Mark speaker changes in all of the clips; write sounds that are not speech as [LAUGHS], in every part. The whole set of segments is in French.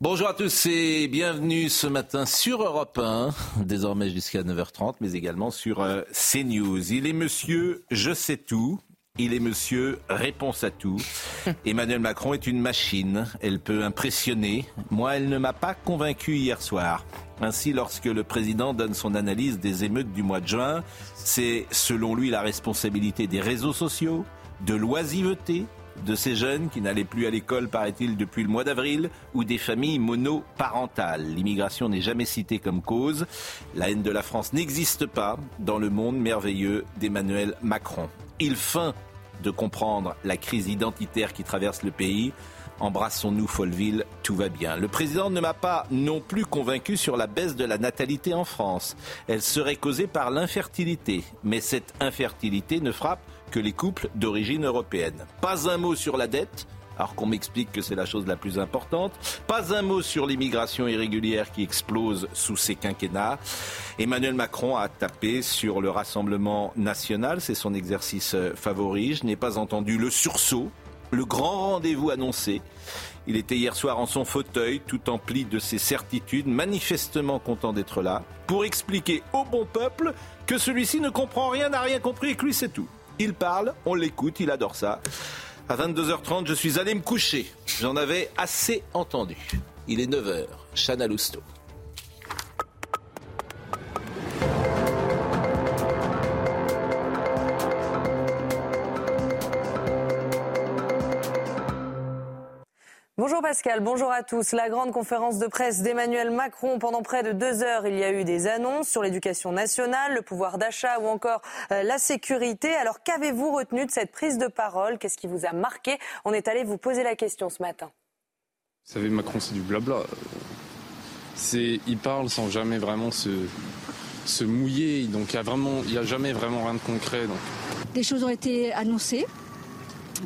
Speaker 1: Bonjour à tous et bienvenue ce matin sur Europe 1, désormais jusqu'à 9h30, mais également sur euh, CNews. Il est monsieur Je sais tout. Il est monsieur réponse à tout. [LAUGHS] Emmanuel Macron est une machine. Elle peut impressionner. Moi, elle ne m'a pas convaincu hier soir. Ainsi, lorsque le président donne son analyse des émeutes du mois de juin, c'est selon lui la responsabilité des réseaux sociaux, de l'oisiveté, de ces jeunes qui n'allaient plus à l'école, paraît-il, depuis le mois d'avril, ou des familles monoparentales. L'immigration n'est jamais citée comme cause. La haine de la France n'existe pas dans le monde merveilleux d'Emmanuel Macron. Il feint de comprendre la crise identitaire qui traverse le pays. Embrassons-nous Folleville, tout va bien. Le président ne m'a pas non plus convaincu sur la baisse de la natalité en France. Elle serait causée par l'infertilité. Mais cette infertilité ne frappe que les couples d'origine européenne. Pas un mot sur la dette, alors qu'on m'explique que c'est la chose la plus importante. Pas un mot sur l'immigration irrégulière qui explose sous ces quinquennats. Emmanuel Macron a tapé sur le Rassemblement national, c'est son exercice favori. Je n'ai pas entendu le sursaut, le grand rendez-vous annoncé. Il était hier soir en son fauteuil, tout empli de ses certitudes, manifestement content d'être là, pour expliquer au bon peuple que celui-ci ne comprend rien, n'a rien compris et que lui c'est tout. Il parle, on l'écoute, il adore ça. À 22h30, je suis allé me coucher. J'en avais assez entendu. Il est 9h. Chana Lousteau.
Speaker 2: Bonjour Pascal, bonjour à tous. La grande conférence de presse d'Emmanuel Macron pendant près de deux heures, il y a eu des annonces sur l'éducation nationale, le pouvoir d'achat ou encore euh, la sécurité. Alors qu'avez-vous retenu de cette prise de parole? Qu'est-ce qui vous a marqué? On est allé vous poser la question ce matin.
Speaker 3: Vous savez, Macron, c'est du blabla. C'est, il parle sans jamais vraiment se, se mouiller. Donc il n'y a, vraiment, il y a jamais vraiment rien de concret. Donc.
Speaker 4: Des choses ont été annoncées.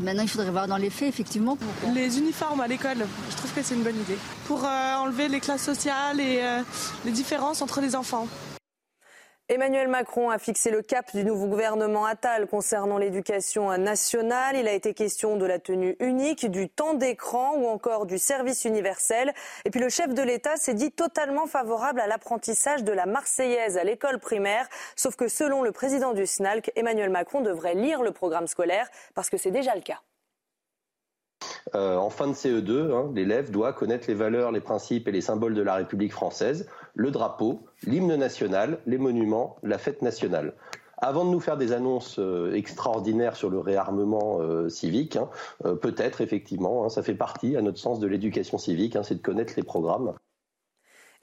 Speaker 4: Maintenant, il faudrait voir dans les faits, effectivement.
Speaker 5: Les uniformes à l'école, je trouve que c'est une bonne idée. Pour euh, enlever les classes sociales et euh, les différences entre les enfants.
Speaker 2: Emmanuel Macron a fixé le cap du nouveau gouvernement Attal concernant l'éducation nationale. Il a été question de la tenue unique, du temps d'écran ou encore du service universel. Et puis le chef de l'État s'est dit totalement favorable à l'apprentissage de la Marseillaise à l'école primaire. Sauf que selon le président du SNALC, Emmanuel Macron devrait lire le programme scolaire parce que c'est déjà le cas.
Speaker 6: Euh, en fin de CE2, hein, l'élève doit connaître les valeurs, les principes et les symboles de la République française, le drapeau, l'hymne national, les monuments, la fête nationale. Avant de nous faire des annonces euh, extraordinaires sur le réarmement euh, civique, hein, euh, peut-être effectivement, hein, ça fait partie, à notre sens, de l'éducation civique, hein, c'est de connaître les programmes.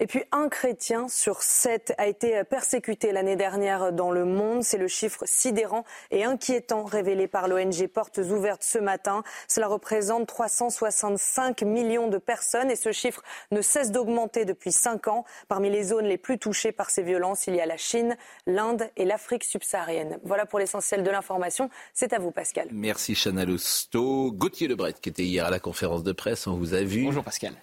Speaker 2: Et puis un chrétien sur sept a été persécuté l'année dernière dans le monde. C'est le chiffre sidérant et inquiétant révélé par l'ONG Portes Ouvertes ce matin. Cela représente 365 millions de personnes et ce chiffre ne cesse d'augmenter depuis cinq ans. Parmi les zones les plus touchées par ces violences, il y a la Chine, l'Inde et l'Afrique subsaharienne. Voilà pour l'essentiel de l'information. C'est à vous, Pascal.
Speaker 1: Merci, Chana Lousteau. Gauthier Lebret, qui était hier à la conférence de presse, on vous a vu.
Speaker 7: Bonjour, Pascal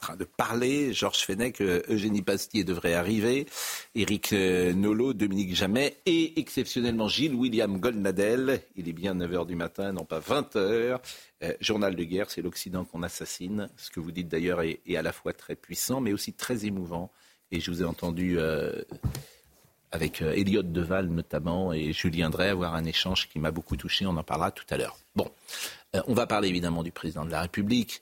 Speaker 1: train de parler. Georges Fenech, Eugénie Pastier devrait arriver, Éric Nolot, Dominique Jamet et exceptionnellement Gilles William Goldnadel. Il est bien 9h du matin, non pas 20h. Euh, journal de guerre, c'est l'Occident qu'on assassine. Ce que vous dites d'ailleurs est, à la fois très puissant, mais aussi très émouvant. Et je vous ai entendu euh, avec euh, Deval notamment et Julien Drey avoir un échange qui m'a beaucoup touché. On en parlera tout à l'heure. Bon, euh, on va parler évidemment du président de la République.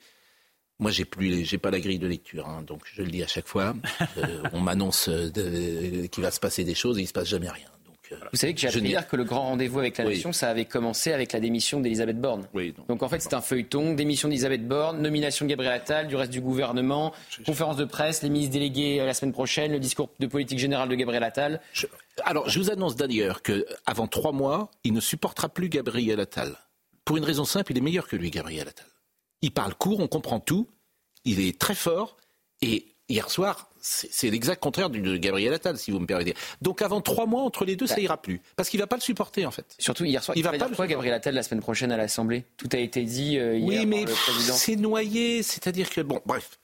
Speaker 1: Moi, j'ai plus, j'ai pas la grille de lecture, hein, donc je le dis à chaque fois. [LAUGHS] Euh, on m'annonce euh, qu'il va se passer des choses et il se passe jamais rien. Donc, euh,
Speaker 7: Vous savez que j'ai appris hier que le grand rendez-vous avec la
Speaker 1: Oui.
Speaker 7: nation, ça avait commencé avec la démission d'Elisabeth Borne.
Speaker 1: oui, donc,
Speaker 7: Donc en fait, c'est un feuilleton, démission d'Elisabeth Borne, nomination de Gabriel Attal, du reste du gouvernement, conférence de presse, les ministres délégués la semaine prochaine, le discours de politique générale de Gabriel Attal.
Speaker 1: je- alors, je vous annonce d'ailleurs que avant trois mois, il ne supportera plus Gabriel Attal. Pour une raison simple, il est meilleur que lui, Gabriel Attal. Il parle court, on comprend tout. Il est très fort. Et hier soir, c'est l'exact contraire de Gabriel Attal, si vous me permettez. Donc avant trois mois, entre les deux, ça ira plus. Parce qu'il va pas le supporter, en fait.
Speaker 7: Surtout hier soir, il va pas dire quoi, Gabriel Attal, la semaine prochaine à l'Assemblée? Tout a été dit euh, hier
Speaker 1: oui, mais c'est noyé, c'est-à-dire que, bon, bref.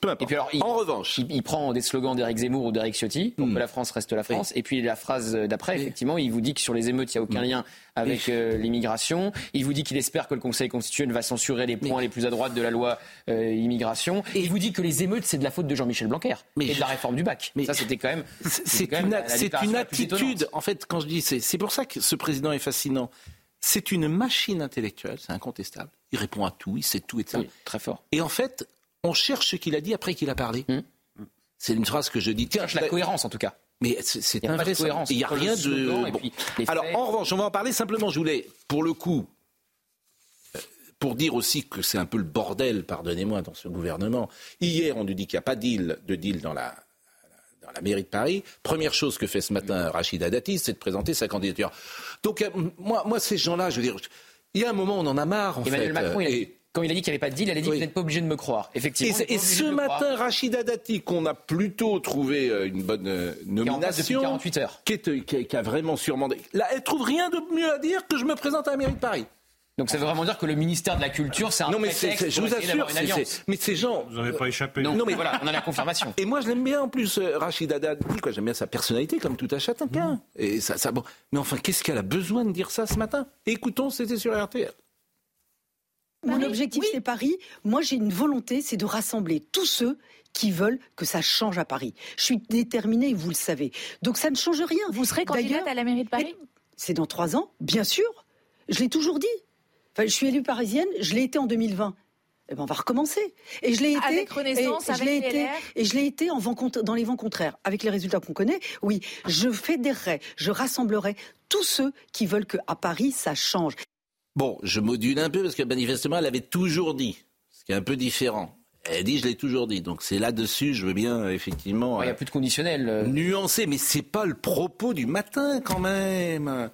Speaker 1: Peu importe. Et puis alors, en revanche,
Speaker 7: il, prend des slogans d'Éric Zemmour ou d'Éric Ciotti pour hmm. que la France reste la France. Et puis la phrase d'après, effectivement, il vous dit que sur les émeutes, il n'y a aucun hmm. lien avec euh, l'immigration. Il vous dit qu'il espère que le Conseil constitutionnel va censurer les points les plus à droite de la loi euh, immigration. Et il vous dit que les émeutes, c'est de la faute de Jean-Michel Blanquer et de la réforme du bac. Mais ça, c'était quand même. [LAUGHS]
Speaker 1: C'est une, une attitude. En fait, quand je dis, c'est pour ça que ce président est fascinant. C'est une machine intellectuelle, c'est incontestable. Il répond à tout, il sait tout et ça.
Speaker 7: très fort.
Speaker 1: Et en fait, on cherche ce qu'il a dit après qu'il a parlé. Hmm. C'est une phrase que je dis.
Speaker 7: Tiens, la cohérence en tout cas.
Speaker 1: Mais c'est invraisemblable. Il n'y a rien de. Alors, en revanche, on va en parler simplement. Je voulais, pour le coup, pour dire aussi que c'est un peu le bordel, pardonnez-moi, dans ce gouvernement. Hier, on nous dit qu'il n'y a pas deal, de deal dans la, dans la mairie de Paris. Première chose que fait ce matin Rachida Dati, c'est de présenter sa candidature. Donc, euh, moi, moi ces gens-là, je veux dire, il y a un moment, on en a marre, en
Speaker 7: Emmanuel Macron, il a quand il a dit qu'il n'y avait pas de deal, il a dit que vous n'êtes pas obligé de me croire. Effectivement.
Speaker 1: Et, ce matin, Rachida Dati, qu'on a plutôt trouvé euh, une bonne euh, nomination,
Speaker 7: qui, 48 heures.
Speaker 1: Qui, a vraiment surmandé. Là, elle trouve rien de mieux à dire que je me présente à la mairie de Paris.
Speaker 7: Donc ça veut vraiment dire que le ministère de la Culture, c'est un non, mais prétexte je vous assure,
Speaker 1: mais ces gens...
Speaker 8: Vous n'avez pas échappé.
Speaker 7: Non, mais voilà, on a la confirmation.
Speaker 1: Et moi, je l'aime bien en plus, euh, Rachida Dati, quoi. J'aime bien sa personnalité, comme tout à chacun. Mmh. Et ça, ça, bon. Mais enfin, qu'est-ce qu'elle a besoin de dire ça ce matin? Écoutons, c'était sur RTL.
Speaker 9: Mon objectif, c'est Paris. Moi, j'ai une volonté, c'est de rassembler tous ceux qui veulent que ça change à Paris. Je suis déterminée, vous le savez. Donc ça ne change rien.
Speaker 10: Vous serez candidate à la mairie de Paris
Speaker 9: C'est dans trois ans, bien sûr. Je l'ai toujours dit. Enfin, je suis élue parisienne, je l'ai été en 2020. Eh ben, on va recommencer.
Speaker 10: Et je l'ai été. Avec Renaissance,
Speaker 9: et,
Speaker 10: avec je l'ai
Speaker 9: été, et je l'ai été en vent, dans les vents contraires. Avec les résultats qu'on connaît, oui, je fédérerai, je rassemblerai tous ceux qui veulent qu'à Paris, ça change.
Speaker 1: Bon, je module un peu parce que manifestement, elle avait toujours dit, ce qui est un peu différent. Elle dit, je l'ai toujours dit. Donc c'est là-dessus, je veux bien effectivement.
Speaker 7: Il n'y a plus de conditionnel. Euh.
Speaker 1: Nuancer, mais c'est pas le propos du matin quand même.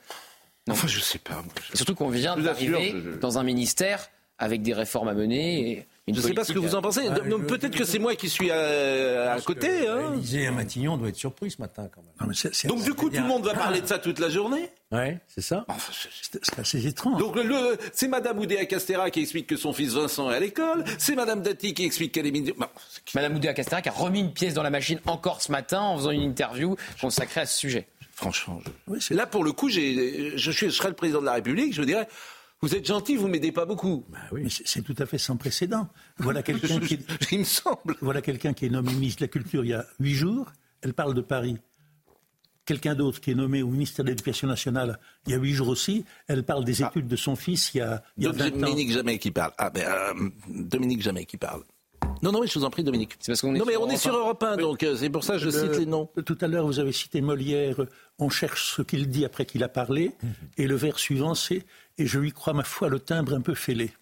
Speaker 1: Enfin, je sais pas.
Speaker 7: Surtout qu'on vient d'arriver dans un ministère avec des réformes à mener. Et
Speaker 1: je ne sais pas ce que vous en pensez. Ah, peut-être que c'est moi qui suis à, côté. Hein.
Speaker 8: L'Élysée Matignon doit être surpris ce matin quand même.
Speaker 1: Donc du coup, tout le monde va parler de ça toute la journée?
Speaker 8: Oui, c'est ça. c'est assez étrange.
Speaker 1: Donc c'est Madame Oudéa Castera qui explique que son fils Vincent est à l'école. C'est Madame Dati qui explique qu'elle est ministre.
Speaker 7: Madame Oudéa Castera qui a remis une pièce dans la machine encore ce matin en faisant une interview consacrée à ce sujet.
Speaker 1: Franchement, là pour le coup, je, je, serais le président de la République, je dirais vous êtes gentil, vous m'aidez pas beaucoup.
Speaker 8: Bah oui. c'est tout à fait sans précédent. Voilà [LAUGHS] quelqu'un qui,
Speaker 1: il me semble.
Speaker 8: Voilà quelqu'un qui est nommé ministre de la Culture il y a huit jours. Elle parle de Paris. Quelqu'un d'autre qui est nommé au ministère de l'Éducation nationale il y a huit jours aussi. Elle parle des ah. études de son fils il y a, il y a
Speaker 1: Dominique Jamais qui parle. Ah ben euh, Dominique Jamais qui parle. Non, non, je vous en prie, Dominique.
Speaker 7: C'est parce qu'on est
Speaker 1: non, mais on est sur Europe 1, donc euh, c'est pour ça que je cite les noms.
Speaker 8: Tout à l'heure, vous avez cité Molière. On cherche ce qu'il dit après qu'il a parlé. Mhm. Et le vers suivant, c'est et je lui crois, ma foi, le timbre un peu fêlé.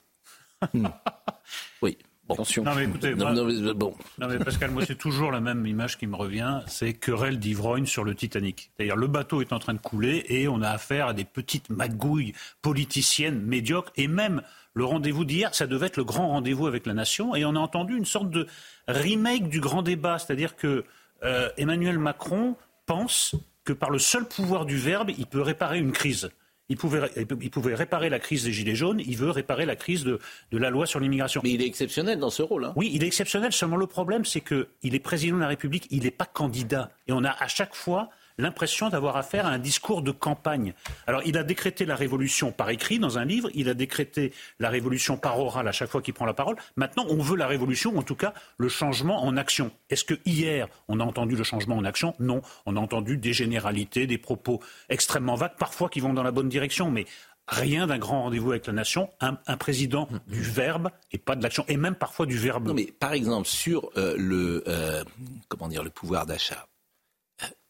Speaker 1: Hmm. [LAUGHS] oui.
Speaker 8: Bon. Attention. Non mais écoutez, non, moi, bon. non mais Pascal, moi c'est toujours la même image qui me revient, c'est querelle d'ivrogne sur le Titanic. C'est-à-dire le bateau est en train de couler et on a affaire à des petites magouilles politiciennes médiocres et même le rendez-vous d'hier, ça devait être le grand rendez-vous avec la nation et on a entendu une sorte de remake du grand débat, c'est-à-dire que euh, Emmanuel Macron pense que par le seul pouvoir du verbe, il peut réparer une crise. Il pouvait, il pouvait, réparer la crise des Gilets jaunes, il veut réparer la crise de, de la loi sur l'immigration.
Speaker 1: Mais il est exceptionnel dans ce rôle. Hein.
Speaker 8: Oui, il est exceptionnel. Seulement le problème, c'est qu'il est président de la République, il n'est pas candidat. Et on a à chaque fois l'impression d'avoir affaire à un discours de campagne. Alors, il a décrété la révolution par écrit dans un livre, il a décrété la révolution par oral à chaque fois qu'il prend la parole. Maintenant, on veut la révolution, en tout cas le changement en action. Est-ce que hier, on a entendu le changement en action? Non. On a entendu des généralités, des propos extrêmement vagues, parfois qui vont dans la bonne direction, mais rien d'un grand rendez-vous avec la nation, un, président du verbe et pas de l'action, et même parfois du verbe.
Speaker 1: Non, mais par exemple, sur euh, le, euh, comment dire, le pouvoir d'achat,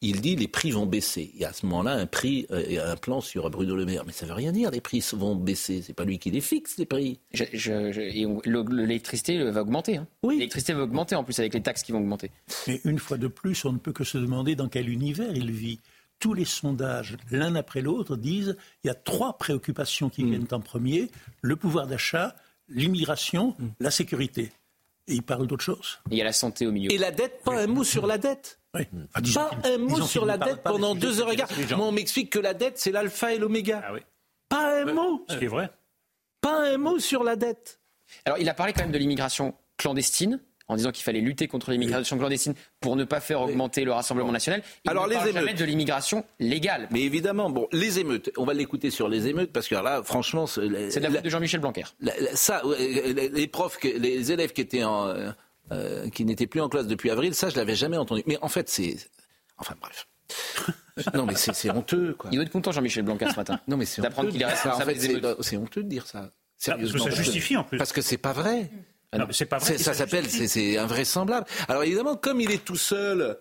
Speaker 1: il dit les prix vont baisser. Il y a à ce moment-là un prix, euh, un plan sur Bruno Le Maire. Mais ça veut rien dire, les prix vont baisser. C'est pas lui qui les fixe, les prix.
Speaker 7: L'électricité va augmenter. Hein. Oui. L'électricité va augmenter en plus avec les taxes qui vont augmenter.
Speaker 8: Mais une fois de plus, on ne peut que se demander dans quel univers il vit. Tous les sondages, l'un après l'autre, disent il y a trois préoccupations qui hmm. viennent en premier le pouvoir d'achat,
Speaker 11: l'immigration, la sécurité. Et il parle d'autre chose.
Speaker 7: Il y a la santé au milieu.
Speaker 1: Et la dette, pas un mot sur la dette.
Speaker 11: Oui.
Speaker 1: Pas un mot sur la dette pendant deux heures et quart. Moi, on m'explique que la dette, c'est l'alpha et l'oméga.
Speaker 8: Ah oui.
Speaker 1: Pas un mot.
Speaker 8: Ce qui est vrai.
Speaker 1: Pas un mot sur la dette.
Speaker 7: Alors, il a parlé quand même de l'immigration clandestine en disant qu'il fallait lutter contre l'immigration clandestine pour ne pas faire augmenter le Rassemblement national. Il
Speaker 1: Alors,
Speaker 7: ne
Speaker 1: les
Speaker 7: parle jamais
Speaker 1: émeutes.
Speaker 7: de l'immigration légale.
Speaker 1: Mais évidemment, bon, les émeutes, on va l'écouter sur les émeutes parce que là, franchement, c'est
Speaker 7: de la faute de Jean-Michel Blanquer.
Speaker 1: La- la- ça, les profs, les élèves qui étaient en, euh, qui n'étaient plus en classe depuis avril, ça, je l'avais jamais entendu. Mais en fait, c'est, enfin bref. [LAUGHS] Non, mais c'est c'est honteux, quoi.
Speaker 7: Il doit être content, Jean-Michel Blanquer, ce matin.
Speaker 1: Non, mais c'est
Speaker 7: D'apprendre
Speaker 1: honteux.
Speaker 7: qu'il est responsable
Speaker 1: En fait,
Speaker 7: des
Speaker 1: c'est- honteux de dire ça.
Speaker 8: Ah, parce que
Speaker 1: Sérieusement.
Speaker 8: ça justifie en plus.
Speaker 1: Parce que c'est pas vrai.
Speaker 8: Ah non, mais c'est pas vrai.
Speaker 1: Ça s'appelle, c'est invraisemblable. Alors évidemment, comme il est tout seul,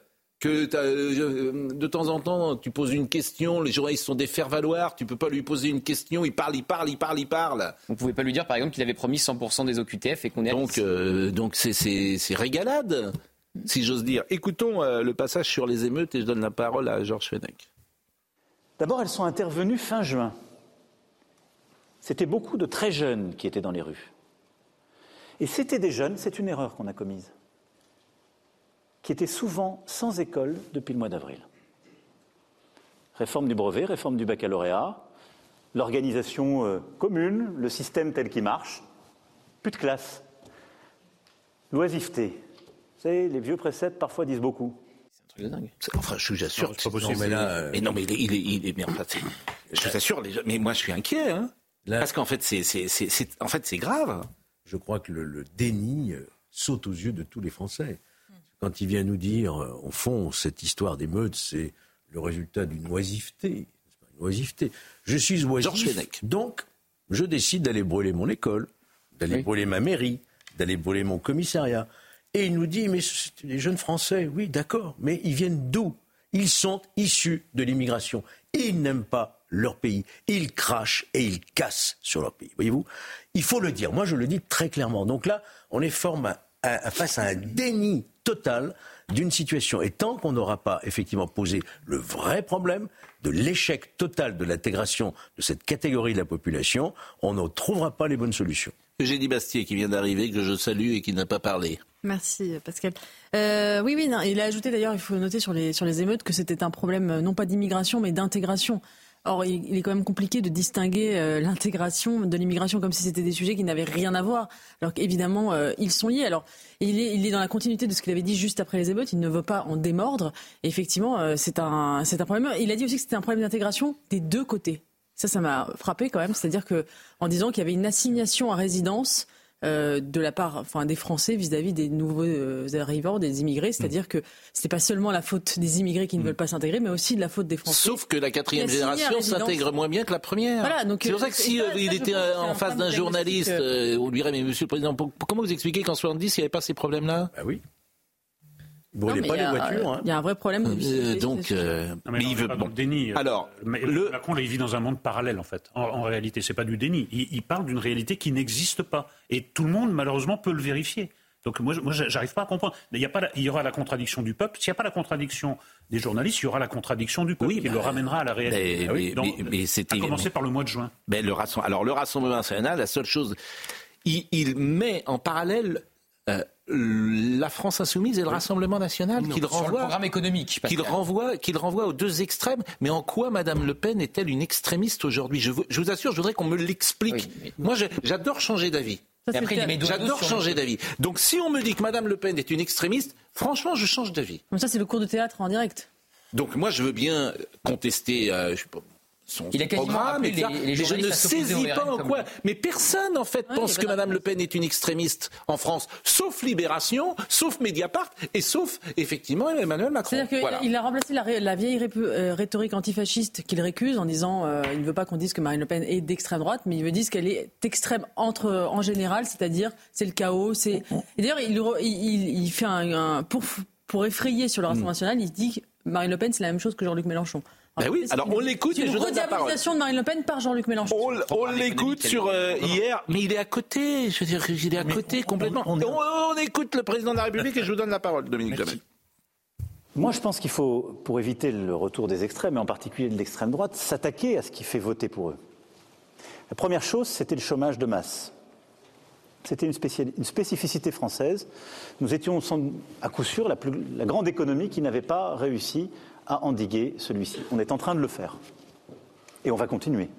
Speaker 1: que euh, de temps en temps tu poses une question, les journalistes sont des faire-valoir, tu peux pas lui poser une question, il parle, il parle, il parle, il parle.
Speaker 7: Vous ne pouvez pas lui dire, par exemple, qu'il avait promis 100% des OQTF et qu'on est à
Speaker 1: Donc, euh, donc c'est, c'est, c'est régalade, si j'ose dire. Écoutons euh, le passage sur les émeutes et je donne la parole à Georges Fenech.
Speaker 12: D'abord, elles sont intervenues fin juin. C'était beaucoup de très jeunes qui étaient dans les rues. Et c'était des jeunes, c'est une erreur qu'on a commise, qui étaient souvent sans école depuis le mois d'avril. Réforme du brevet, réforme du baccalauréat, l'organisation euh, commune, le système tel qu'il marche, plus de classe. L'oisiveté. Vous savez, les vieux préceptes parfois disent beaucoup.
Speaker 7: C'est un truc de dingue.
Speaker 1: Enfin, je vous assure.
Speaker 8: Non, c'est pas
Speaker 1: que-
Speaker 8: possible.
Speaker 1: mais
Speaker 8: Mais là,
Speaker 1: là, mais non, mais il est, il est, il est- mais enfin, c'est- [COUGHS] je vous assure, les mais moi, je suis inquiet, hein.
Speaker 13: Là-
Speaker 1: Parce qu'en fait, c'est, c'est, c'est, c'est- en fait, c'est grave.
Speaker 13: Je crois que le, le déni euh, saute aux yeux de tous les Français. Quand il vient nous dire, euh, au fond, cette histoire d'émeute, c'est le résultat d'une oisiveté. n'est-ce pas, Une oisiveté. Je suis oisif, donc je décide d'aller brûler mon école, d'aller
Speaker 7: Oui.
Speaker 13: brûler ma mairie, d'aller brûler mon commissariat. Et il nous dit, mais c'est des jeunes Français, oui, d'accord, mais ils viennent d'où? Ils sont issus de l'immigration. Ils n'aiment pas leur pays. Ils crachent et ils cassent sur leur pays. Voyez-vous? Il faut le dire. Moi, je le dis très clairement. Donc là, on est forme à- à- face à un déni total d'une situation. Et tant qu'on n'aura pas effectivement posé le vrai problème de l'échec total de l'intégration de cette catégorie de la population, on ne trouvera pas les bonnes solutions.
Speaker 1: Eugénie Bastier, qui vient d'arriver, que je salue et qui n'a pas parlé.
Speaker 14: Merci Pascal. Euh, oui, oui, non, il a ajouté d'ailleurs, il faut noter sur les, sur les émeutes que c'était un problème non pas d'immigration mais d'intégration. Or, il, est quand même compliqué de distinguer euh, l'intégration de l'immigration comme si c'était des sujets qui n'avaient rien à voir. Alors qu'évidemment, euh, ils sont liés. Alors, il est, il est dans la continuité de ce qu'il avait dit juste après les émeutes. Il ne veut pas en démordre. Et effectivement, euh, c'est un, c'est un problème. Il a dit aussi que c'était un problème d'intégration des deux côtés. Ça, ça m'a frappé quand même. C'est-à-dire que, en disant qu'il y avait une assignation à résidence euh, de la part enfin, des Français vis-à-vis des nouveaux euh, arrivants, des immigrés. C'est-à-dire que c'est pas seulement la faute des immigrés qui ne veulent pas s'intégrer, mais aussi de la faute des Français.
Speaker 1: Sauf que la quatrième génération s'intègre moins bien que la première.
Speaker 14: Voilà, donc,
Speaker 1: c'est pour
Speaker 14: euh,
Speaker 1: ça que
Speaker 14: c'est
Speaker 1: si
Speaker 14: ça,
Speaker 1: euh,
Speaker 14: ça,
Speaker 1: il était euh, en face d'un journaliste, euh, on lui dirait mais Monsieur le Président, pour- comment vous expliquez qu'en 70 il n'y avait pas ces problèmes-là?
Speaker 13: Ah oui. Ils
Speaker 14: Non,
Speaker 13: brûlaient
Speaker 14: mais
Speaker 13: pas
Speaker 14: il y
Speaker 13: les
Speaker 14: a-
Speaker 13: voitures. hein.
Speaker 14: Il y a un vrai problème de
Speaker 1: Euh, Donc, euh,
Speaker 8: Non,
Speaker 1: mais,
Speaker 8: mais non,
Speaker 1: il
Speaker 8: on
Speaker 1: veut
Speaker 8: pas
Speaker 1: bon.
Speaker 8: dans le déni.
Speaker 1: Alors,
Speaker 8: Mais
Speaker 1: le-
Speaker 8: Macron, là, il vit dans un monde parallèle, en fait. En, en réalité, c'est pas du déni. Il, il parle d'une réalité qui n'existe pas. Et tout le monde, malheureusement, peut le vérifier. Donc moi, je- moi j'arrive pas à comprendre. Il, y a pas la- il y aura la contradiction du peuple. S'il n'y a pas la contradiction des journalistes, il y aura la contradiction du peuple qui
Speaker 1: bah,
Speaker 8: le ramènera à la réalité.
Speaker 1: mais-
Speaker 8: Ah oui,
Speaker 1: mais- mais- mais
Speaker 8: à commencer par le mois de juin.
Speaker 1: Le rassem- Alors le Rassemblement national, la seule chose, il, il met en parallèle euh, la France insoumise et le Rassemblement national qu'il
Speaker 7: Sur le
Speaker 1: renvoie,
Speaker 7: programme économique.
Speaker 1: qu'il renvoie, qu'il renvoie aux deux extrêmes. Mais en quoi Madame Le Pen est-elle une extrémiste aujourd'hui? Je, vous- je vous assure, je voudrais qu'on me l'explique.
Speaker 7: Oui, mais-
Speaker 1: Moi, je- j'adore changer d'avis. J'adore changer d'avis. Donc, si on me dit que Madame Le Pen est une extrémiste, franchement, je change d'avis.
Speaker 14: Comme ça, c'est le cours de théâtre en direct.
Speaker 1: Donc, moi, je veux bien contester euh, je sais pas, son,
Speaker 7: Il a
Speaker 1: programme, etc.
Speaker 7: les- les
Speaker 1: mais je ne saisis pas en quoi. Mais personne, en fait, pense que
Speaker 14: la-
Speaker 1: Le Pen est une extrémiste en France, sauf Libération, sauf Mediapart et sauf, effectivement, Emmanuel Macron.
Speaker 14: C'est-à-dire qu'il
Speaker 1: Voilà.
Speaker 14: a remplacé la, vieille euh, rhétorique antifasciste qu'il récuse en disant euh, il ne veut pas qu'on dise que Marine Le Pen est d'extrême droite, mais il veut dire qu'elle est extrême entre, en général, c'est-à-dire c'est le chaos. C'est... Et d'ailleurs, il, fait un, un- pour, pour effrayer sur le Rassemblement national, il dit que Marine Le Pen c'est la même chose que Jean-Luc Mélenchon.
Speaker 1: Ben oui,
Speaker 14: c'est
Speaker 1: alors on l'écoute et
Speaker 14: une
Speaker 1: je donne la parole.
Speaker 14: rediabolisation de Marine Le Pen par Jean-Luc Mélenchon.
Speaker 1: On, on l'écoute sur euh, hier, mais il est à côté. Je veux dire, il est à côté complètement. On, on écoute le président de la République et je vous donne la parole, Dominique Jamais.
Speaker 12: Moi, je pense qu'il faut, pour éviter le retour des extrêmes, et en particulier de l'extrême droite, s'attaquer à ce qui fait voter pour eux. La première chose, c'était le chômage de masse. C'était une, une, spécificité française. Nous étions à coup sûr la, plus, la grande économie qui n'avait pas réussi à endiguer celui-ci. On est en train de le faire. Et on va continuer.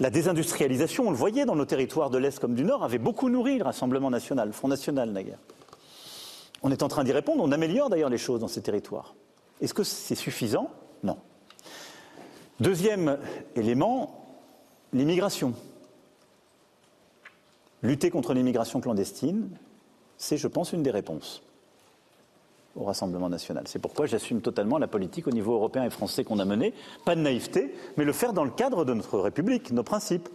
Speaker 12: La désindustrialisation, on le voyait dans nos territoires de l'Est comme du Nord, avait beaucoup nourri le Rassemblement national, le Front national naguère. On est en train d'y répondre, on améliore d'ailleurs les choses dans ces territoires. Est-ce que c'est suffisant? Non. Deuxième élément, l'immigration. Lutter contre l'immigration clandestine, c'est, je pense, une des réponses au Rassemblement national. C'est pourquoi j'assume totalement la politique au niveau européen et français qu'on a menée. Pas de naïveté, mais le faire dans le cadre de notre République, nos principes.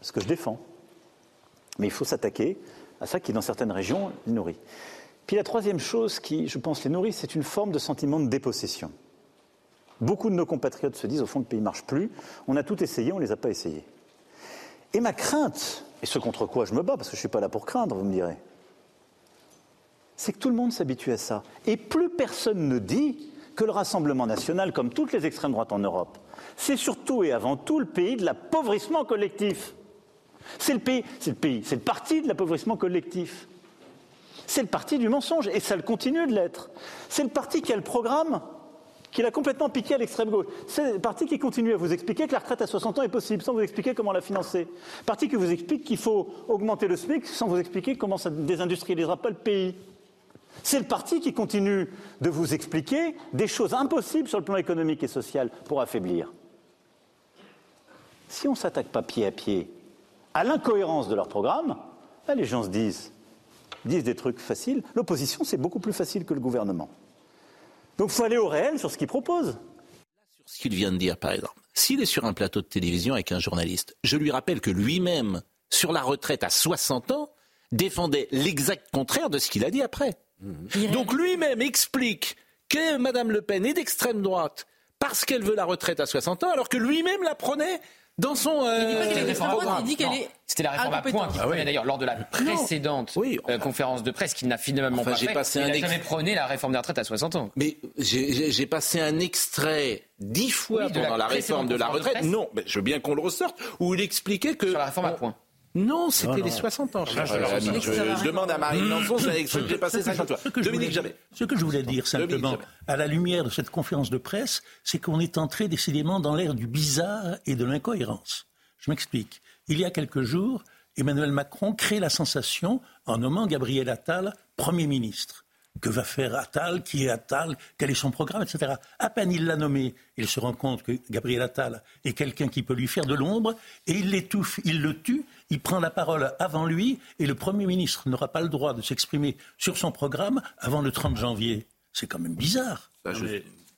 Speaker 12: Ce que je défends. Mais il faut s'attaquer à ça qui, dans certaines régions, les nourrit. Puis la troisième chose qui, je pense, les nourrit, c'est une forme de sentiment de dépossession. Beaucoup de nos compatriotes se disent, au fond, le pays ne marche plus. On a tout essayé, on ne les a pas essayés. Et ma crainte, et ce contre quoi je me bats, parce que je ne suis pas là pour craindre, vous me direz, c'est que tout le monde s'habitue à ça. Et plus personne ne dit que le Rassemblement national, comme toutes les extrêmes droites en Europe, c'est surtout et avant tout le pays de l'appauvrissement collectif. C'est le pays, c'est le pays, c'est le parti de l'appauvrissement collectif. C'est le parti du mensonge, et ça le continue de l'être. C'est le parti qui a le programme qu'il a complètement piqué à l'extrême gauche. C'est le parti qui continue à vous expliquer que la retraite à 60 ans est possible, sans vous expliquer comment la financer. Parti qui vous explique qu'il faut augmenter le SMIC, sans vous expliquer comment ça désindustrialisera pas le pays. C'est le parti qui continue de vous expliquer des choses impossibles sur le plan économique et social pour affaiblir. Si on ne s'attaque pas pied à pied à l'incohérence de leur programme, ben, les gens se disent, disent des trucs faciles. L'opposition, c'est beaucoup plus facile que le gouvernement. Donc il faut aller au réel sur ce qu'il propose.
Speaker 1: Sur ce qu'il vient de dire, par exemple, s'il est sur un plateau de télévision avec un journaliste, je lui rappelle que lui-même, sur la retraite à 60 ans, défendait l'exact contraire de ce qu'il a dit après. Donc lui-même explique que Mme Le Pen est d'extrême droite parce qu'elle veut la retraite à 60 ans, alors que lui-même la prenait dans son
Speaker 7: euh, programme. C'était la réforme à point qui ah d'ailleurs lors de la précédente euh, conférence de presse qu'il n'a finalement pas fait. Passé il n'a jamais prôné la réforme des retraites à 60 ans.
Speaker 1: Mais j'ai passé un extrait dix fois pendant la, réforme de la retraite. non, mais je veux bien qu'on le ressorte où il expliquait que
Speaker 7: sur la réforme à point.
Speaker 1: Non, c'était les 60 ans. Je, demande à Marine Lançon, j'ai passé 50 fois. Dominique Jamais.
Speaker 11: Ce que je voulais dire simplement, à la lumière de cette conférence de presse, c'est qu'on est entré décidément dans l'ère du bizarre et de l'incohérence. Je m'explique. Il y a quelques jours, Emmanuel Macron crée la sensation en nommant Gabriel Attal Premier ministre. Que va faire Attal? Qui est Attal? Quel est son programme Etc. À peine il l'a nommé, il se rend compte que Gabriel Attal est quelqu'un qui peut lui faire de l'ombre et il l'étouffe, il le tue il prend la parole avant lui et le Premier ministre n'aura pas le droit de s'exprimer sur son programme avant le 30 janvier. C'est quand même bizarre.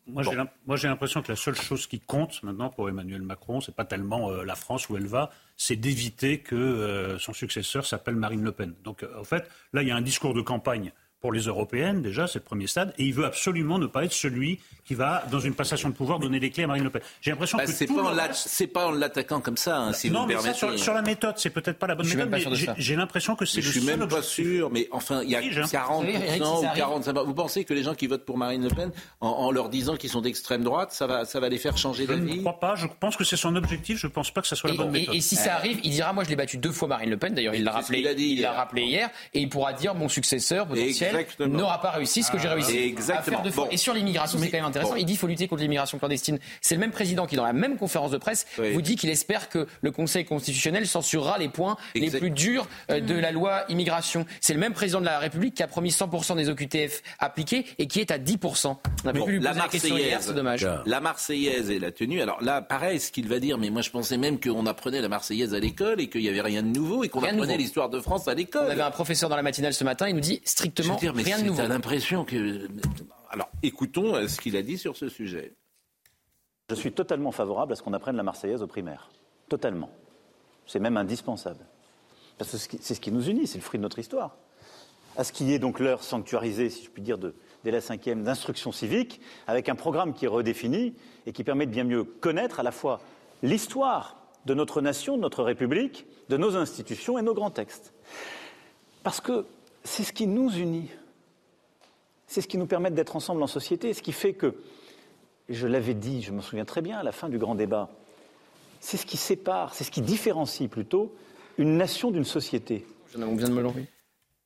Speaker 8: Moi, j'ai l'impression que la seule chose qui compte maintenant pour Emmanuel Macron, c'est pas tellement euh, la France où elle va, c'est d'éviter que euh, son successeur s'appelle Marine Le Pen. Donc, euh, en fait, là, il y a un discours de campagne pour les européennes, déjà, c'est le premier stade, et il veut absolument ne pas être celui qui va, dans une passation de pouvoir, donner les clés à Marine Le Pen.
Speaker 1: J'ai l'impression bah, que. C'est pas, pas, en l'attaquant comme ça, hein, si
Speaker 8: non,
Speaker 1: vous
Speaker 8: mais
Speaker 1: permettez.
Speaker 8: Ça, sur, la méthode, c'est peut-être pas la bonne méthode, mais j'ai l'impression que c'est le
Speaker 1: Je suis même pas sûr, mais enfin, il y a 40% ou 45%. Vous pensez que les gens qui votent pour Marine Le Pen, en, leur disant qu'ils sont d'extrême droite, ça va, ça va les faire changer d'avis
Speaker 8: Je ne crois pas, je pense que c'est son objectif, je ne pense pas que ça soit la bonne méthode.
Speaker 7: Et, si ça arrive, il dira, moi je l'ai battu deux fois Marine Le Pen, d'ailleurs il l'a rappelé, il l'a rappelé hier, et il pourra dire, mon successeur potentiel n'aura pas réussi ce que j'ai réussi
Speaker 1: Exactement.
Speaker 7: à faire deux Et sur l'immigration, c'est quand même intéressant. Il dit qu'il faut lutter contre l'immigration clandestine. C'est le même président qui, dans la même conférence de presse, vous dit qu'il espère que le Conseil constitutionnel censurera les points les plus durs euh, de la loi immigration. C'est le même président de la République qui a promis 100% des OQTF appliqués et qui est à 10%. On a pu
Speaker 1: la Marseillaise, c'est dommage. La Marseillaise et la tenue. Alors là, pareil, ce qu'il va dire, mais moi je pensais même qu'on apprenait la Marseillaise à l'école et qu'il n'y avait rien de nouveau et qu'on apprenait l'histoire de France à l'école.
Speaker 7: On avait un professeur dans la matinale ce matin, il nous dit strictement rien de nouveau.
Speaker 1: l'impression que. Alors, écoutons euh, ce qu'il a dit sur ce sujet.
Speaker 12: Je suis totalement favorable à ce qu'on apprenne la Marseillaise au primaire. Totalement. C'est même indispensable. Parce que c'est ce qui nous unit, c'est le fruit de notre histoire. À ce qui est donc l'heure sanctuarisée, si je puis dire, de, dès la cinquième, d'instruction civique, avec un programme qui est redéfini et qui permet de bien mieux connaître à la fois l'histoire de notre nation, de notre République, de nos institutions et nos grands textes. Parce que c'est ce qui nous unit. C'est ce qui nous permet d'être ensemble en société, ce qui fait que, je l'avais dit, je me souviens très bien à la fin du grand débat, c'est ce qui sépare, c'est ce qui différencie plutôt une nation d'une société.
Speaker 7: J'en ai besoin de me l'envoyer.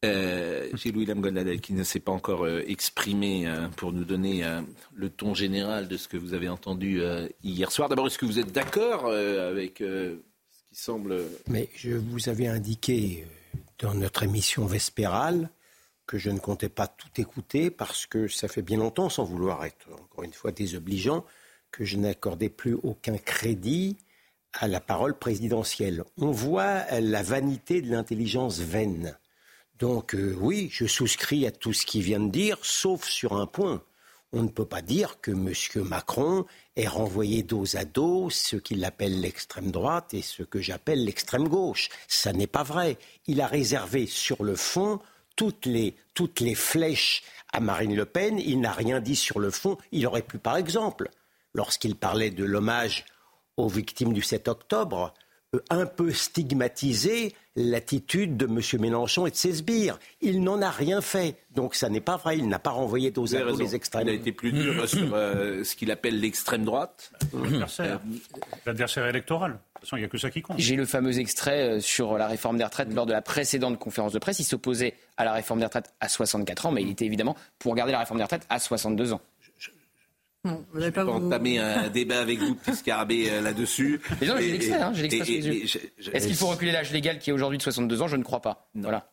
Speaker 1: Euh, Gilles-William Goldadel, qui ne s'est pas encore euh, exprimé euh, pour nous donner euh, le ton général de ce que vous avez entendu euh, hier soir. D'abord, est-ce que vous êtes d'accord euh, avec euh, ce qui semble...
Speaker 15: Mais je vous avais indiqué euh, dans notre émission vespérale que je ne comptais pas tout écouter parce que ça fait bien longtemps, sans vouloir être encore une fois désobligeant, que je n'accordais plus aucun crédit à la parole présidentielle. On voit la vanité de l'intelligence vaine. Donc euh, oui, je souscris à tout ce qu'il vient de dire, sauf sur un point. On ne peut pas dire que M. Macron ait renvoyé dos à dos ce qu'il appelle l'extrême droite et ce que j'appelle l'extrême gauche. Ça n'est pas vrai. Il a réservé sur le fond toutes les, toutes les flèches à Marine Le Pen. Il n'a rien dit sur le fond. Il aurait pu, par exemple, lorsqu'il parlait de l'hommage aux victimes du 7 octobre, euh, un peu stigmatiser l'attitude de M. Mélenchon et de ses sbires. Il n'en a rien fait. Donc ça n'est pas vrai. Il n'a pas renvoyé dos
Speaker 1: Vous
Speaker 15: à
Speaker 1: avez
Speaker 15: dos
Speaker 1: raison.
Speaker 15: les extrêmes.
Speaker 1: Il a été plus dur sur euh, ce qu'il appelle l'extrême droite.
Speaker 8: L'adversaire. L'adversaire électoral. De toute façon, il n'y a que ça qui compte.
Speaker 7: J'ai le fameux extrait euh, sur la réforme des retraites lors de la précédente conférence de presse. Il s'opposait à la réforme des retraites à 64 ans, mais il était évidemment pour garder la réforme des retraites à 62 ans.
Speaker 14: Non, vous n'avez
Speaker 1: Je
Speaker 14: pas vous-
Speaker 1: entamer un [LAUGHS] débat avec vous, petit scarabée, euh, là-dessus.
Speaker 7: Mais non, j'ai
Speaker 1: Et-
Speaker 7: l'extrait, hein, j'ai l'extrait
Speaker 1: et-
Speaker 7: sous les
Speaker 1: et-
Speaker 7: yeux.
Speaker 1: je- je-
Speaker 7: Est-ce qu'il faut reculer l'âge légal qui est aujourd'hui de 62 ans? Je ne crois pas. Voilà.